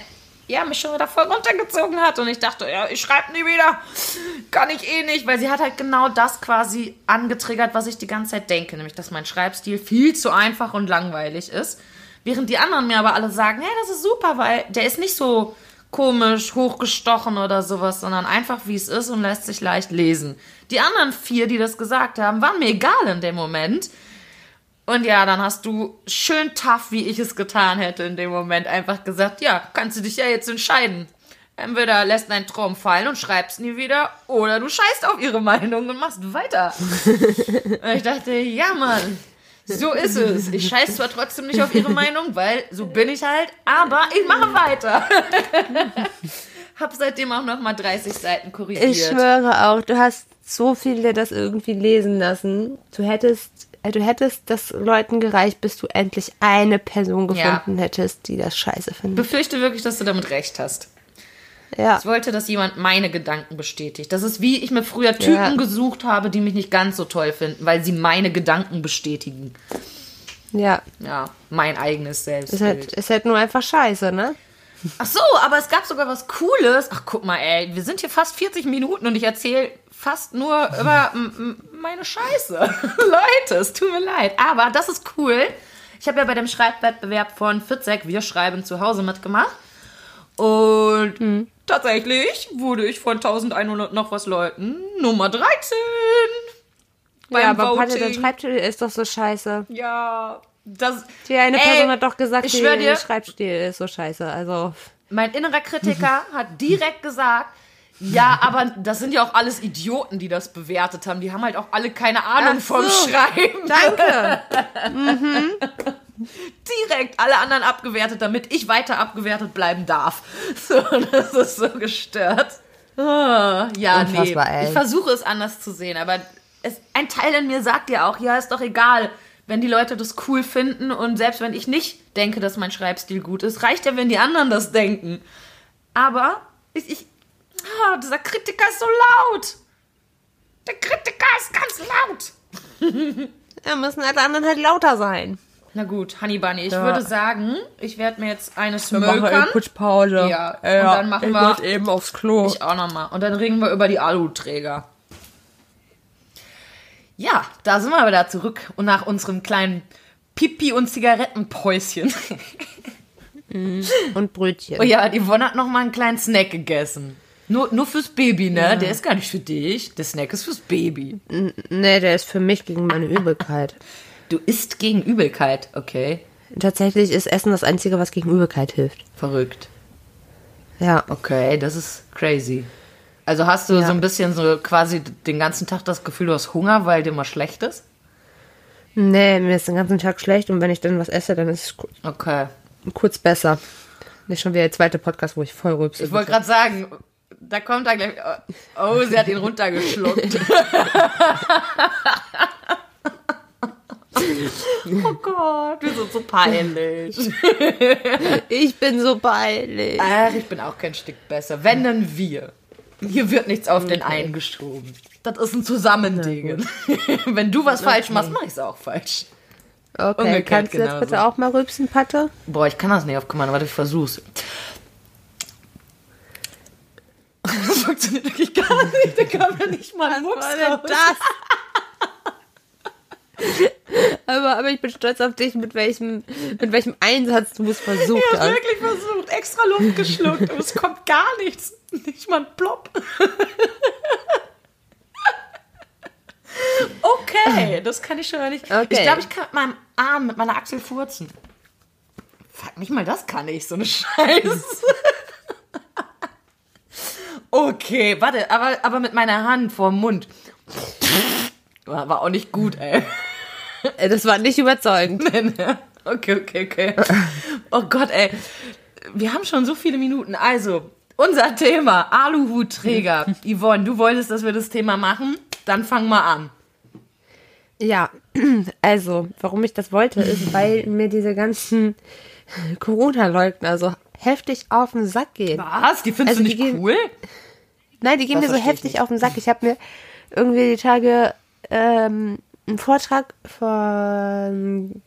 ja, mich schon wieder voll runtergezogen hat. Und ich dachte, ja, ich schreibe nie wieder. Kann ich eh nicht, weil sie hat halt genau das quasi angetriggert, was ich die ganze Zeit denke. Nämlich, dass mein Schreibstil viel zu einfach und langweilig ist. Während die anderen mir aber alle sagen, hey, das ist super, weil der ist nicht so komisch, hochgestochen oder sowas, sondern einfach wie es ist und lässt sich leicht lesen. Die anderen vier, die das gesagt haben, waren mir egal in dem Moment. Und ja, dann hast du schön tough, wie ich es getan hätte in dem Moment, einfach gesagt, ja, kannst du dich ja jetzt entscheiden. Entweder lässt dein Traum fallen und schreibst nie wieder, oder du scheißt auf ihre Meinung und machst weiter. [LAUGHS] und ich dachte, ja, Mann, so ist es. Ich scheiß zwar trotzdem nicht auf ihre Meinung, weil so bin ich halt, aber ich mache weiter. [LAUGHS] Hab seitdem auch noch mal 30 Seiten korrigiert. Ich schwöre auch, du hast so viele das irgendwie lesen lassen. Du hättest, äh, du hättest das Leuten gereicht, bis du endlich eine Person gefunden Ja. hättest, die das scheiße findet. befürchte wirklich, dass du damit recht hast. Ja. Ich wollte, dass jemand meine Gedanken bestätigt. Das ist wie ich mir früher Typen Ja. gesucht habe, die mich nicht ganz so toll finden, weil sie meine Gedanken bestätigen. Ja. Ja, mein eigenes Ist halt, Selbstbild. ist halt nur einfach scheiße, ne? Ach so, aber es gab sogar was Cooles. Ach, guck mal, ey, wir sind hier fast 40 Minuten und ich erzähle fast nur über meine Scheiße. [LAUGHS] Leute, es tut mir leid. Aber das ist cool. Ich habe ja bei dem Schreibwettbewerb von Fitzek, wir schreiben zu Hause mitgemacht. Und tatsächlich wurde ich von 1100 noch was Leuten Nummer 13. Beim ja, aber Patte, dein Schreibstil ist doch so scheiße. Ja, das. Die eine Ey, Person hat doch gesagt, ich schwör dir- der Schreibstil ist so scheiße. Also, Mein innerer Kritiker [LAUGHS] hat direkt gesagt, ja, aber das sind ja auch alles Idioten, die das bewertet haben. Die haben halt auch alle keine Ahnung Ach vom so. Schreiben. danke. Direkt alle anderen abgewertet, damit ich weiter abgewertet bleiben darf. [LAUGHS] So, das ist so gestört. Ah, ja, Unfassbar, nee. ey. Ich versuche es anders zu sehen, aber es, ein Teil in mir sagt ja auch, ja, ist doch egal, wenn die Leute das cool finden und selbst wenn ich nicht denke, dass mein Schreibstil gut ist, reicht ja, wenn die anderen das denken. Aber ich, ich ah, dieser Kritiker ist so laut. Der Kritiker ist ganz laut. [LAUGHS] Da müssen alle anderen halt lauter sein. Na gut, Honey Bunny, ich Ja. würde sagen, ich werde mir jetzt eine Wir machen smokern. eine Putschpause. Ja, und dann machen ich wir- eben aufs Klo. Ich auch nochmal. Und dann reden wir über die Aluträger. Ja, da sind wir wieder zurück und nach unserem kleinen Pipi- und Zigarettenpäuschen. [LAUGHS] Und Brötchen. Oh ja, die Yvonne hat noch mal einen kleinen Snack gegessen. Nur, nur fürs Baby, ne? Der ist gar nicht für dich. Der Snack ist fürs Baby. Nee, der ist für mich gegen meine Übelkeit. Du isst gegen Übelkeit, okay? Tatsächlich ist Essen das Einzige, was gegen Übelkeit hilft. Verrückt. Ja. Okay, das ist crazy. Also hast du Ja. so ein bisschen so quasi den ganzen Tag das Gefühl, du hast Hunger, weil dir mal schlecht ist? Nee, mir ist den ganzen Tag schlecht und wenn ich dann was esse, dann ist es kurz, Okay. kurz besser. Nicht schon wieder der zweite Podcast, wo ich voll rülpse. Ich wollte gerade sagen, da kommt da gleich. Oh, sie hat ihn runtergeschluckt. [LAUGHS] oh Gott, wir sind so peinlich. Ich bin so peinlich. Ach, ich bin auch kein Stück besser. Wenn dann wir. Hier wird nichts auf den einen geschoben. Das ist ein Zusammending. [LAUGHS] Wenn du was falsch machst, mach ich es auch falsch. Okay, Umgekehrt kannst du jetzt genauso. bitte auch mal rülpsen, Patte? Boah, ich kann das nicht auf Kommando. Warte, ich versuch's. Das funktioniert wirklich gar nicht. Da kam ja nicht mal ein Mucks raus. [LAUGHS] aber, aber ich bin stolz auf dich, mit welchem, mit welchem Einsatz du es versucht Ich hab's hast. wirklich versucht, extra Luft geschluckt, aber es kommt gar nichts. Nicht mal ein Plop. [LAUGHS] Okay, das kann ich schon mal nicht. Okay. Ich glaube, ich kann mit meinem Arm, mit meiner Achsel furzen. Fuck, nicht mal das kann ich, so eine [LAUGHS] Scheiße. Okay, warte, aber, aber mit meiner Hand vorm Mund. War, war auch nicht gut, ey. Äh, Das war nicht überzeugend. [LAUGHS] Okay, okay, okay. Oh Gott, ey. Wir haben schon so viele Minuten. Also, unser Thema, Aluhutträger. [LAUGHS] Yvonne, du wolltest, dass wir das Thema machen? Dann fang mal an. Ja, [CLEARS THROAT] also, warum ich das wollte, ist, weil mir diese ganzen [LAUGHS] Corona-Leugner so heftig auf den Sack gehen. Was? Die findest Also, du nicht gehen- cool? Nein, die gehen Das mir so heftig auf den Sack. Ich habe mir irgendwie die Tage ähm, einen Vortrag von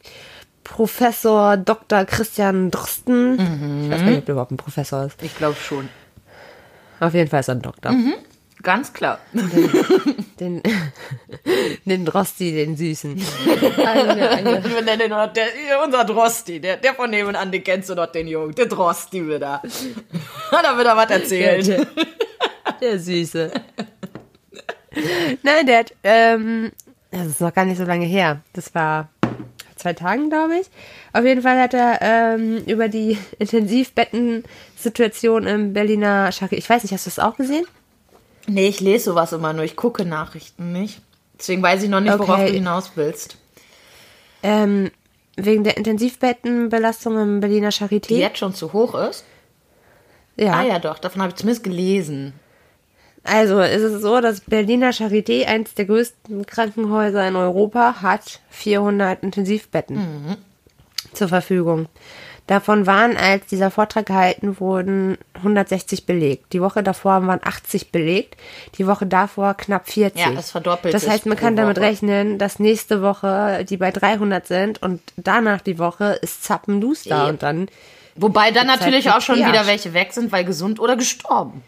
Professor Dr. Christian Drosten. Ich weiß gar nicht, ob der überhaupt ein Professor ist. Ich glaube schon. Auf jeden Fall ist er ein Doktor. Ganz klar. Den, den [LAUGHS] Drosti, den Süßen. Wir nennen ihn noch der, unser Drosti, der, der von nebenan, den kennst du noch, den Jungen. Der Drosti wieder. da [LAUGHS] wird er was erzählen. Der, der [LAUGHS] [LAUGHS] Süße. Nein, der hat, ähm, das ist noch gar nicht so lange her. Das war zwei Tagen, glaube ich. Auf jeden Fall hat er ähm, über die [LAUGHS] Intensivbettensituation im Berliner Schacke. Ich weiß nicht, hast du das auch gesehen? Nee, ich lese sowas immer nur. Ich gucke Nachrichten nicht. Deswegen weiß ich noch nicht, worauf Okay. du hinaus willst. Ähm, wegen der Intensivbettenbelastung im Berliner Charité. Die jetzt schon zu hoch ist? ja. Ah ja, doch. Davon habe ich zumindest gelesen. Also es ist so, dass Berliner Charité, eines der größten Krankenhäuser in Europa, hat 400 Intensivbetten zur Verfügung. Davon waren, als dieser Vortrag gehalten wurde, 160 belegt. Die Woche davor waren 80 belegt, die Woche davor knapp 40. Ja, es verdoppelt Das heißt, man kann damit Woche. rechnen, dass nächste Woche die bei 300 sind und danach die Woche ist Zappenduster Ja. und dann Wobei dann Zeit natürlich auch schon wieder welche weg sind, weil gesund oder gestorben.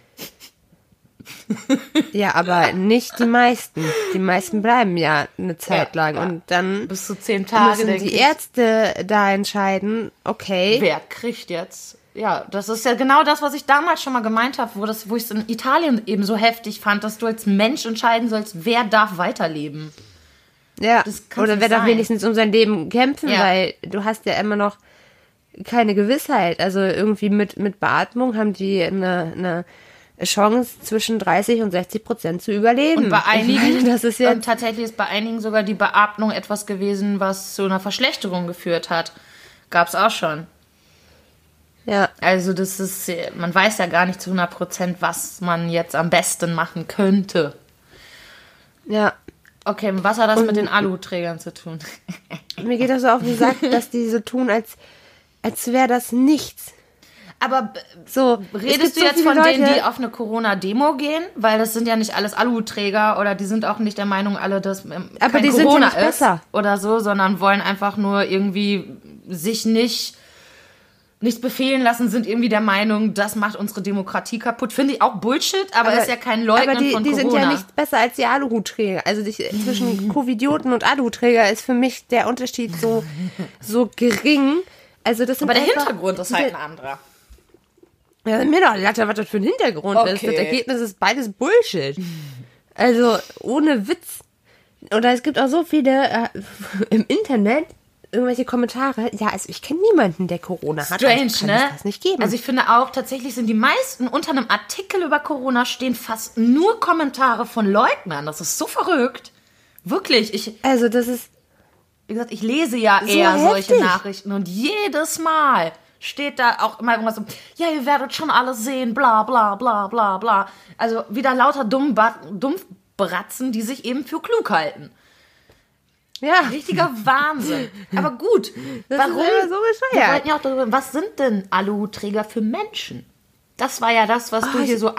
Ja, aber nicht die meisten. Die meisten bleiben ja eine Zeit lang. ja. Und dann Bis zu zehn Tage. müssen die. Ärzte da entscheiden, okay, Wer kriegt jetzt? Ja, das ist ja genau das, was ich damals schon mal gemeint habe, wo, das, wo ich es in Italien eben so heftig fand, dass du als Mensch entscheiden sollst, wer darf weiterleben. ja, oder wer darf sein. wenigstens um sein Leben kämpfen, Ja. weil du hast ja immer noch keine Gewissheit. Also irgendwie mit, mit Beatmung haben die eine, eine Chance zwischen 30 und 60 Prozent zu überleben. Und bei meine, [LAUGHS] einigen, das ist und jetzt, tatsächlich ist bei einigen sogar die Beatmung etwas gewesen, was zu einer Verschlechterung geführt hat. Gab's auch schon. ja, Also das ist, man weiß ja gar nicht zu 100 Prozent, was man jetzt am besten machen könnte. ja. Okay, was hat das mit den Aluträgern zu tun? [LAUGHS] Mir geht das so auf den Sack, dass die so tun, als, als wäre das nichts. Aber So, es redest du so jetzt viele von denen, Leute- die auf eine Corona-Demo gehen? Weil das sind ja nicht alles Aluträger oder die sind auch nicht der Meinung alle, dass ähm, Aber kein die sind ja Corona ist besser. oder so, sondern wollen einfach nur irgendwie sich nicht nichts befehlen lassen, sind irgendwie der Meinung, das macht unsere Demokratie kaputt. Finde ich auch Bullshit, aber, ist ja kein Leugnen aber die, von die Corona. sind ja nicht besser als die Aluhutträger. Also die, zwischen [LAUGHS] Covidioten und Aluhuträger ist für mich der Unterschied so, so gering. Also das sind aber der einfach, Hintergrund ist halt ein anderer. Ja, mir doch Latte, was das für ein Hintergrund ist. Okay. Das Ergebnis ist beides Bullshit. Also ohne Witz. Oder es gibt auch so viele äh, [LAUGHS] im Internet irgendwelche Kommentare. Ja, also ich kenne niemanden, der Corona hat. Strange, also kann ne? Das nicht geben. Also ich finde auch, tatsächlich sind die meisten unter einem Artikel über Corona stehen fast nur Kommentare von Leugnern. Das ist so verrückt. Wirklich. Ich, also das ist wie gesagt, ich lese ja So eher solche heftig. Nachrichten und jedes Mal steht da auch immer irgendwas so, ja, ihr werdet schon alles sehen, bla bla bla bla bla. Also wieder lauter Dumpfbratzen, die sich eben für klug halten. ja. Richtiger Wahnsinn. Aber gut, Das warum? ist so Wir bescheuert. wollten ja auch darüber, was sind denn Aluhutträger für Menschen? Das war ja das, was du Ah, hier so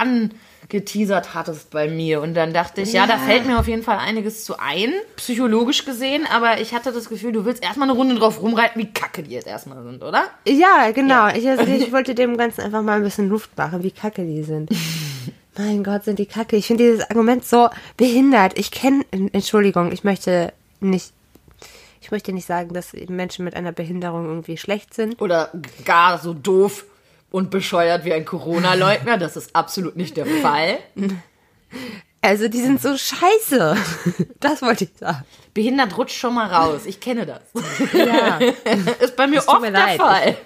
angeteasert hattest bei mir. Und dann dachte ich, ja, da fällt mir auf jeden Fall einiges zu ein, psychologisch gesehen. Aber ich hatte das Gefühl, du willst erstmal eine Runde drauf rumreiten, wie kacke die jetzt erstmal sind, oder? Ja, genau. Ich, also, ich wollte dem Ganzen einfach mal ein bisschen Luft machen, wie kacke die sind. [LAUGHS] mein Gott, sind die kacke. Ich finde dieses Argument so behindert. Ich kenne, Entschuldigung, ich möchte nicht, ich möchte nicht sagen, dass Menschen mit einer Behinderung irgendwie schlecht sind. Oder gar so doof und bescheuert wie ein Corona-Leugner. Das ist absolut nicht der Fall. Also, die sind so scheiße. Das wollte ich sagen. Behindert rutscht schon mal raus. Ich kenne das. Ja. [LAUGHS] Ist bei mir oft mir der leid. Fall.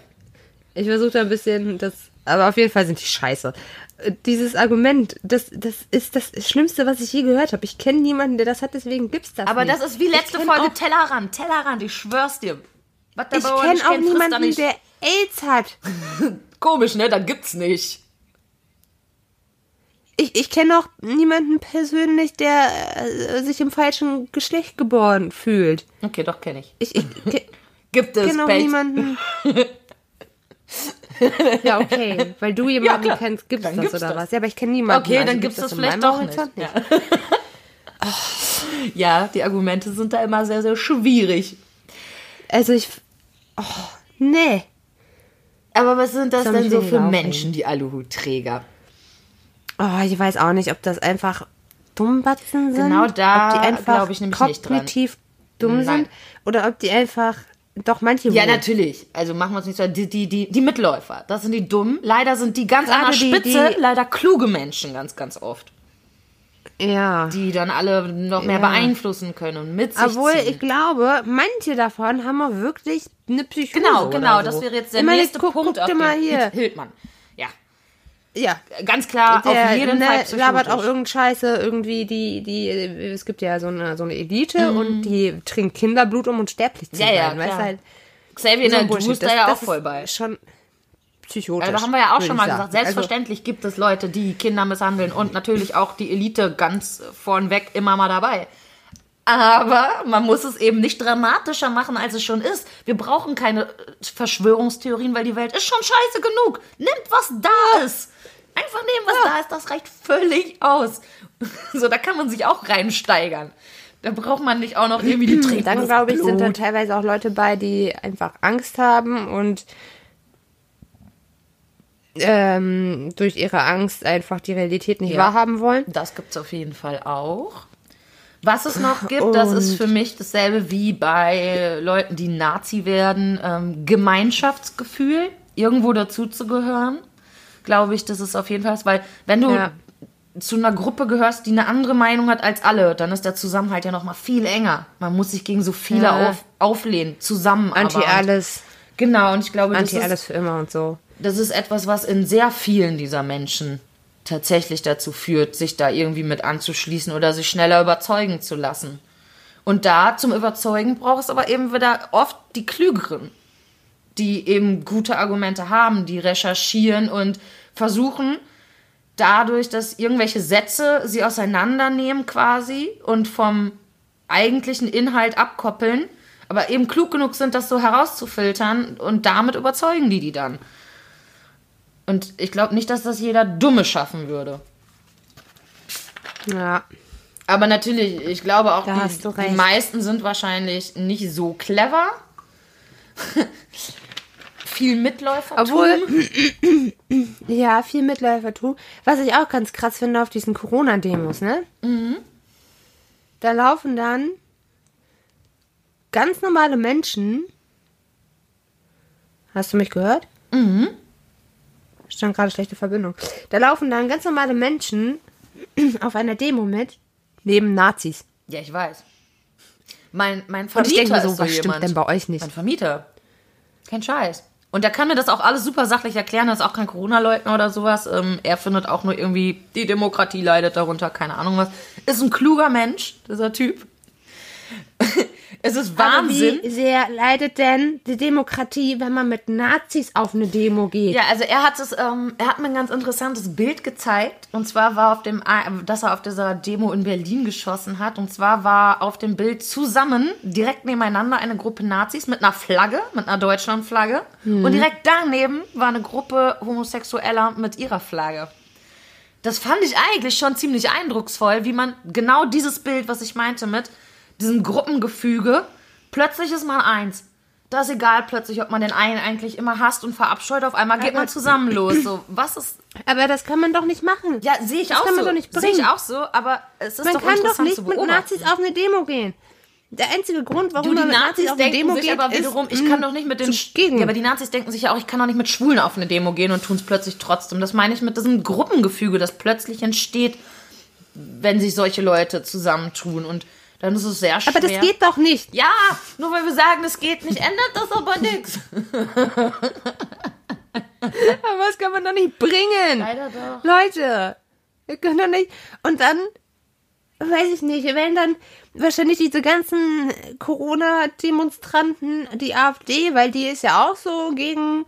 Ich versuche da ein bisschen das, aber auf jeden Fall sind die scheiße. Äh, Dieses Argument, das, das ist das Schlimmste, was ich je gehört habe. Ich kenne niemanden, der das hat, deswegen gibt's das Aber nicht. das ist wie letzte Ich Folge Tellerrand. Tellerrand, ich schwör's dir. Was der Ich kenne auch kennt, niemanden, der AIDS hat. [LAUGHS] Komisch, ne? Dann gibt's nicht. Ich, ich kenne auch niemanden persönlich, der äh, sich im falschen Geschlecht geboren fühlt. Okay, doch, kenne ich. Ich, ich ke- [LAUGHS] Gibt es kenne auch Pech. niemanden. [LAUGHS] ja, okay. Weil du jemanden klar. kennst, gibt's Dann das gibt's oder das. was? Ja, aber ich kenne niemanden. Okay, also dann gibt's das in vielleicht doch nicht. Horizont Ja. [LAUGHS] ja, die Argumente sind da immer sehr, sehr schwierig. Also ich. Oh, nee. Aber was sind das Soll denn so für. Menschen, die Aluhutträger? Oh, ich weiß auch nicht, ob das einfach Dummbatzen sind. Genau da ob die einfach glaube ich nämlich nicht dran. kognitiv dumm Nein. sind. Oder ob die einfach, doch manche Ja, wohl. natürlich. Also machen wir uns nicht so. Die, die, die, die Mitläufer, das sind die dummen. Leider sind die ganz an der Gerade die- Spitze, die- leider kluge Menschen ganz, ganz oft. Ja. Die dann alle noch mehr Ja. beeinflussen können und mit sich Obwohl, ziehen. ich glaube, manche davon haben auch wirklich eine Psychose. Genau, genau. so. Das wäre jetzt der Ich meine, nächste guck, Punkt. Guck dir mal hier. Hildmann. Ja, Ja. ganz klar, Der auf jeden ne, Fall psychotisch. labert auch irgendeine Scheiße, irgendwie die, die, es gibt ja so eine, so eine Elite und die trinkt Kinderblut, um unsterblich zu Mhm. Ja, ja, sein. weißt klar. du halt, Xavier so Bullshit. ist da ja auch voll ist bei. Schon psychotisch. Ja, da haben wir ja auch schon mal sagen. gesagt, selbstverständlich gibt es Leute, die Kinder misshandeln und natürlich auch die Elite ganz vornweg immer mal dabei. Aber man muss es eben nicht dramatischer machen, als es schon ist. Wir brauchen keine äh, Verschwörungstheorien, weil die Welt ist schon scheiße genug. Nimmt, was da ist. Einfach nehmen, was da ist. Das reicht völlig aus. [LAUGHS] So, da kann man sich auch reinsteigern. Da braucht man nicht auch noch irgendwie die Trinken. Dann glaube ich, sind da Blut. teilweise auch Leute bei, die einfach Angst haben und ähm, durch ihre Angst einfach die Realität nicht Ja. wahrhaben wollen. Das gibt es auf jeden Fall auch. Was es noch [LAUGHS] gibt, das ist für mich dasselbe wie bei Leuten, die Nazi werden. Ähm, Gemeinschaftsgefühl, irgendwo dazu zu gehören, glaube ich, das ist auf jeden Fall, weil wenn du Ja. zu einer Gruppe gehörst, die eine andere Meinung hat als alle, dann ist der Zusammenhalt ja noch mal viel enger. Man muss sich gegen so viele Ja. auf, auflehnen, zusammen. Anti alles, Genau, und ich glaube, anti alles für immer und so. Das ist etwas, was in sehr vielen dieser Menschen tatsächlich dazu führt, sich da irgendwie mit anzuschließen oder sich schneller überzeugen zu lassen. Und da zum Überzeugen braucht es aber eben wieder oft die Klügeren, die eben gute Argumente haben, die recherchieren und versuchen dadurch, dass irgendwelche Sätze sie auseinandernehmen quasi und vom eigentlichen Inhalt abkoppeln, aber eben klug genug sind, das so herauszufiltern und damit überzeugen die die dann. Und ich glaube nicht, dass das jeder Dumme schaffen würde. Ja. Aber natürlich, ich glaube auch, die, hast du die meisten sind wahrscheinlich nicht so clever. [LAUGHS] Viel Mitläufer. Obwohl, [CLEARS THROAT] ja, viel Mitläufertum. Was ich auch ganz krass finde auf diesen Corona-Demos, ne? Da laufen dann ganz normale Menschen. Hast du mich gehört? Mhm. Stand gerade schlechte Verbindung. Da laufen dann ganz normale Menschen [CLEARS THROAT] auf einer Demo mit, neben Nazis. Ja, ich weiß. Mein, mein Und Vermieter ich denke mir so, ist so was stimmt jemand. denn bei euch nicht? Mein Vermieter. Kein Scheiß. Und der kann mir das auch alles super sachlich erklären. Er ist auch kein Corona-Leugner oder sowas. Ähm, er findet auch nur irgendwie, die Demokratie leidet darunter, keine Ahnung was. Ist ein kluger Mensch, dieser Typ. Es ist Wahnsinn. Aber wie sehr leidet denn die Demokratie, wenn man mit Nazis auf eine Demo geht? Ja, also er hat es, ähm, er hat mir ein ganz interessantes Bild gezeigt. Und zwar war auf dem, dass er auf dieser Demo in Berlin geschossen hat. Und zwar war auf dem Bild zusammen, direkt nebeneinander, eine Gruppe Nazis mit einer Flagge, mit einer Deutschlandflagge. Und direkt daneben war eine Gruppe Homosexueller mit ihrer Flagge. Das fand ich eigentlich schon ziemlich eindrucksvoll, wie man genau dieses Bild, was ich meinte mit diesem Gruppengefüge, plötzlich ist man eins. Da ist egal plötzlich, ob man den einen eigentlich immer hasst und verabscheut, auf einmal geht man zusammen los. So, was ist. Aber das kann man doch nicht machen. Ja, sehe ich Das auch kann man so. doch nicht Sehe ich auch so, aber es ist man doch kann doch nicht mit. Nazis auf eine Demo gehen. Der einzige Grund, warum Du, die man mit Nazis Nazis auf eine Demo sich geht, aber wiederum, ist, ich kann doch nicht mit den zu gegen. Ja, aber die Nazis denken sich ja auch, ich kann doch nicht mit Schwulen auf eine Demo gehen und tun es plötzlich trotzdem. Das meine ich mit diesem Gruppengefüge, das plötzlich entsteht, wenn sich solche Leute zusammentun. Und dann ist es sehr schwer. aber das geht doch nicht. Ja, nur weil wir sagen, es geht nicht, ändert das aber nichts. [LAUGHS] Aber das kann man doch nicht bringen. Leider doch. Leute, wir können doch nicht. Und dann, weiß ich nicht, wenn dann wahrscheinlich diese ganzen Corona-Demonstranten, die AfD, weil die ist ja auch so gegen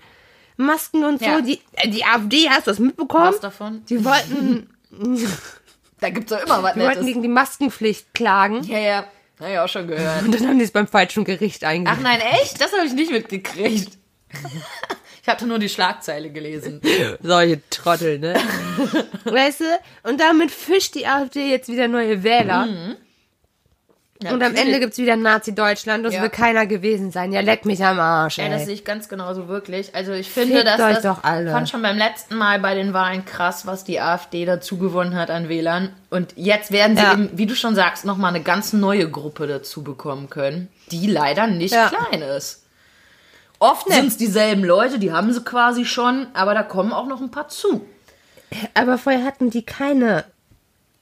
Masken und so. Ja. Die, die AfD, hast du das mitbekommen? Was davon? Die wollten, [LAUGHS] Da gibt's doch immer was die wollten gegen die Maskenpflicht klagen. Ja, ja. Hab ich auch schon gehört. Und dann haben die es beim falschen Gericht Ach nein, echt? Das habe ich nicht mitgekriegt. [LAUGHS] Ich hatte nur die Schlagzeile gelesen. Solche Trottel, ne? [LAUGHS] weißt du? Und damit fischt die AfD jetzt wieder neue Wähler. Und am Natürlich. Ende gibt's wieder Nazi-Deutschland es Ja. will keiner gewesen sein. Ja, leck mich am Arsch, Ja, das ey. sehe ich ganz genauso wirklich. Also ich finde, Fickt dass das doch alle. fand schon beim letzten Mal bei den Wahlen krass, was die AfD dazu gewonnen hat an Wählern. Und jetzt werden sie Ja. eben, wie du schon sagst, nochmal eine ganz neue Gruppe dazu bekommen können, die leider nicht Ja. klein ist. Oft sind es dieselben Leute, die haben sie quasi schon, aber da kommen auch noch ein paar zu. Aber vorher hatten die keine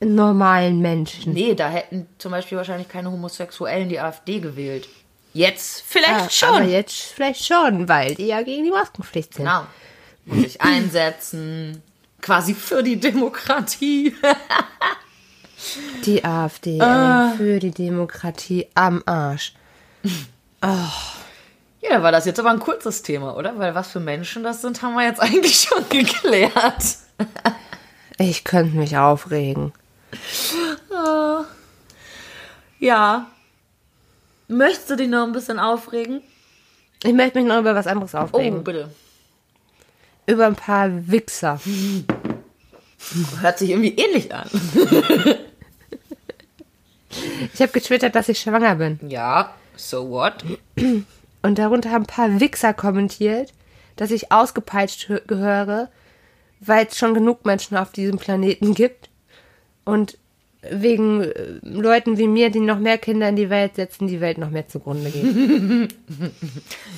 normalen Menschen. Nee, da hätten zum Beispiel wahrscheinlich keine Homosexuellen die AfD gewählt. Jetzt vielleicht Ah, schon. Aber jetzt vielleicht schon, weil die ja gegen die Maskenpflicht sind. Genau. Muss sich einsetzen. Quasi für die Demokratie. [LAUGHS] Die AfD Ah. ey, für die Demokratie am Arsch. [LAUGHS] Ja, da war das jetzt aber ein kurzes Thema, oder? Weil was für Menschen das sind, haben wir jetzt [LAUGHS] eigentlich schon geklärt. Ich könnte mich aufregen. Ja. Möchtest du dich noch ein bisschen aufregen? Ich möchte mich noch über was anderes Oh, aufregen. bitte. Über ein paar Wichser. Hört sich irgendwie ähnlich an. [LAUGHS] Ich habe getwittert, dass ich schwanger bin. Ja, so what? Und darunter haben ein paar Wichser kommentiert, dass ich ausgepeitscht hö- gehöre, weil es schon genug Menschen auf diesem Planeten gibt. Und wegen äh, Leuten wie mir, die noch mehr Kinder in die Welt setzen, die Welt noch mehr zugrunde geht. [LAUGHS]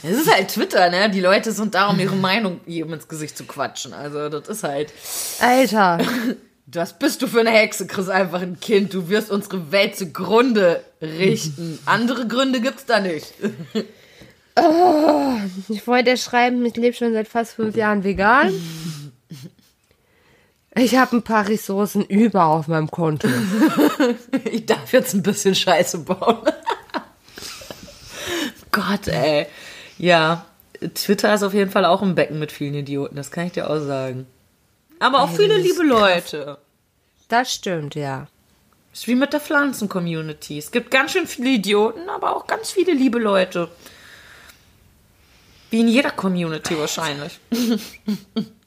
Es ist halt Twitter, ne? Die Leute sind da, um ihre Meinung jedem ins Gesicht zu quatschen. Also, das ist halt. Alter, [LAUGHS] Was bist du für eine Hexe, Chris? Einfach ein Kind. Du wirst unsere Welt zugrunde richten. Andere Gründe gibt's da nicht. ich wollte schreiben, ich lebe schon seit fast fünf Jahren vegan. [LAUGHS] Ich habe ein paar Ressourcen über auf meinem Konto. [LAUGHS] Ich darf jetzt ein bisschen Scheiße bauen. [LAUGHS] Gott, ey. Ja, Twitter ist auf jeden Fall auch ein Becken mit vielen Idioten, das kann ich dir auch sagen. Aber auch Ey, viele liebe Leute. Das stimmt, ja. Ist wie mit der Pflanzen-Community. Es gibt ganz schön viele Idioten, aber auch ganz viele liebe Leute. Wie in jeder Community wahrscheinlich. [LAUGHS]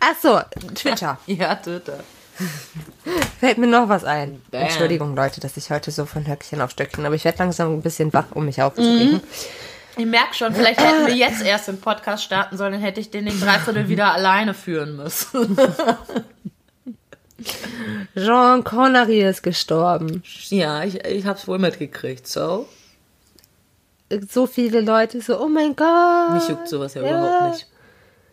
Ach so, Twitter. [LAUGHS] Ja, Twitter. [LAUGHS] Fällt mir noch was ein. Bam. Entschuldigung, Leute, dass ich heute so von Höckchen auf Stöckchen, aber ich werde langsam ein bisschen wach, um mich aufzuregen. Ich merke schon, vielleicht hätten wir jetzt erst den Podcast starten sollen, dann hätte ich den nicht dreiviertel wieder alleine führen müssen. [LAUGHS] Jean Connery ist gestorben. ja, ich, ich hab's wohl mitgekriegt, so. So viele Leute so, oh mein Gott. Mich juckt sowas ja, Ja. überhaupt nicht.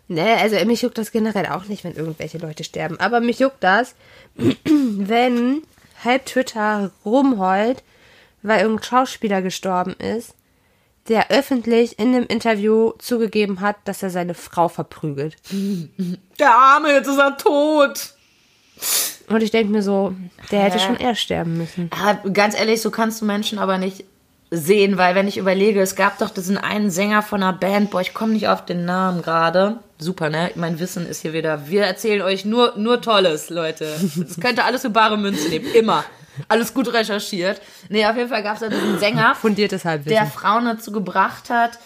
Nee, also mich juckt das generell auch nicht, wenn irgendwelche Leute sterben. Aber mich juckt das, [CLEARS THROAT] wenn halb Twitter rumheult, weil irgendein Schauspieler gestorben ist, der öffentlich in einem Interview zugegeben hat, dass er seine Frau verprügelt. [LAUGHS] Der Arme, jetzt ist er tot. Und ich denke mir so, der hätte Hä? schon eher sterben müssen. Ja, ganz ehrlich, so kannst du Menschen aber nicht sehen, weil wenn ich überlege, es gab doch diesen einen Sänger von einer Band, boah, ich komme nicht auf den Namen gerade. Super, ne? Mein Wissen ist hier wieder. Wir erzählen euch nur, nur Tolles, Leute. Das könnte alles für bare Münze nehmen. Immer. Alles gut recherchiert. Nee, auf jeden Fall gab es da diesen Sänger, Fundiertes Halbwissen. der Frauen dazu gebracht hat,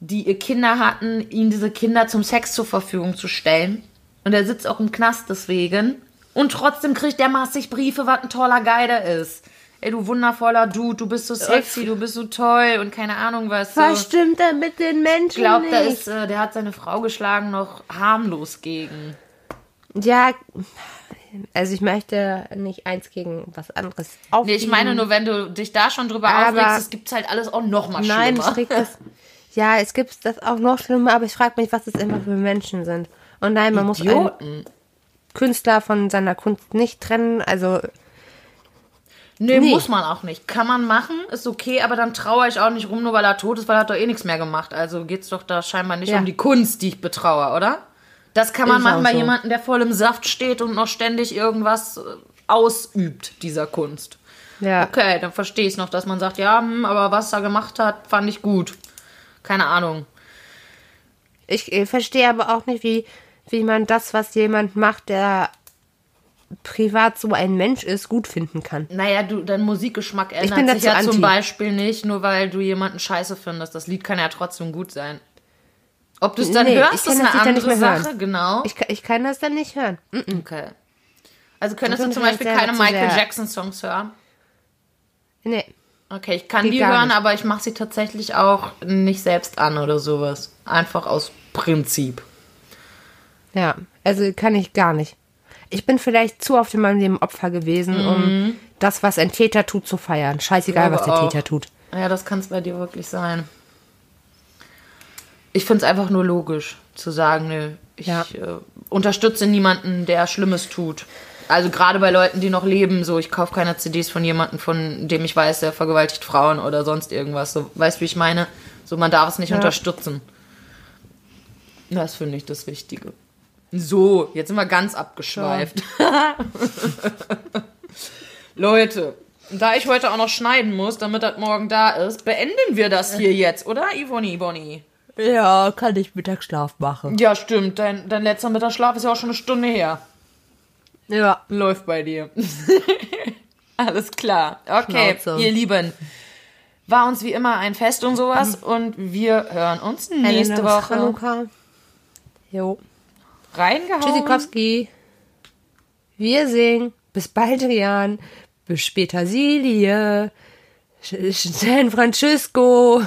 die ihr Kinder hatten, ihnen diese Kinder zum Sex zur Verfügung zu stellen. Und er sitzt auch im Knast deswegen. Und trotzdem kriegt der massig Briefe, was ein toller Guy der ist. Ey, du wundervoller Dude, du bist so sexy, du bist so toll und keine Ahnung was. So. Was stimmt denn mit den Menschen Ich glaube, da nicht? ist, äh, der hat seine Frau geschlagen, noch harmlos gegen. Ja, also ich möchte nicht eins gegen was anderes auf. Nee, ich meine nur, wenn du dich da schon drüber Aber- aufregst, es gibt's halt alles auch noch mal Nein, schlimmer. ich reg das. Ja, es gibt das auch noch schlimmer, aber ich frage mich, was es immer für Menschen sind. Und nein, man muss einen Idioten. Künstler von seiner Kunst nicht trennen. Also Nee, Nee. muss man auch nicht. Kann man machen, ist okay, aber dann traue ich auch nicht rum, nur weil er tot ist, weil er hat doch eh nichts mehr gemacht. Also geht's doch da scheinbar nicht Ja. um die Kunst, die ich betraue, oder? Das kann man Ist machen bei so. jemandem, der voll im Saft steht und noch ständig irgendwas äh, ausübt, dieser Kunst. ja, Okay, dann verstehe ich noch, dass man sagt, ja, hm, aber was er gemacht hat, fand ich gut. Keine Ahnung. ich äh, verstehe aber auch nicht, wie wie man das, was jemand macht, der privat so ein Mensch ist, gut finden kann. Naja, du, dein Musikgeschmack ändert sich ja zum anti. Beispiel nicht, nur weil du jemanden scheiße findest. Das Lied kann ja trotzdem gut sein. Ob du es dann Nee, hörst, ist eine andere nicht mehr hören. Sache, genau. Ich, kann- ich kann das dann nicht hören. Mm, okay. Also könntest du zum vielleicht Beispiel keine Michael sehr- Jackson Songs hören? Nee. Okay, ich kann Geht die hören, nicht. aber ich mache sie tatsächlich auch nicht selbst an oder sowas. Einfach aus Prinzip. Ja, also kann ich gar nicht. Ich bin vielleicht zu oft in meinem Leben Opfer gewesen, um das, was ein Täter tut, zu feiern. Scheißegal, was der auch. Täter tut. Ja, das kann es bei dir wirklich sein. Ich finde es einfach nur logisch zu sagen, nö, ich Ja. äh, unterstütze niemanden, der Schlimmes tut. Also gerade bei Leuten, die noch leben, so ich kaufe keine CDs von jemandem, von dem ich weiß, der vergewaltigt Frauen oder sonst irgendwas. So, weißt du, wie ich meine? So, man darf es nicht Ja. unterstützen. Das finde ich das Wichtige. So, jetzt sind wir ganz abgeschweift. [LAUGHS] Leute, da ich heute auch noch schneiden muss, damit das morgen da ist, beenden wir das hier jetzt, oder, Ivoni, Bonnie? Ja, kann ich Mittagsschlaf machen. Ja, stimmt. Dein, dein letzter Mittagsschlaf ist ja auch schon eine Stunde her. Ja. Läuft bei dir. [LAUGHS] Alles klar. Okay, Schnauze. ihr Lieben. War uns wie immer ein Fest und sowas und wir hören uns nächste Woche. Hanukkah. Jo. Reingehauen. Tschüssikowski. Wir singen. Bis bald, Rian. Bis später, Silie. San Francisco.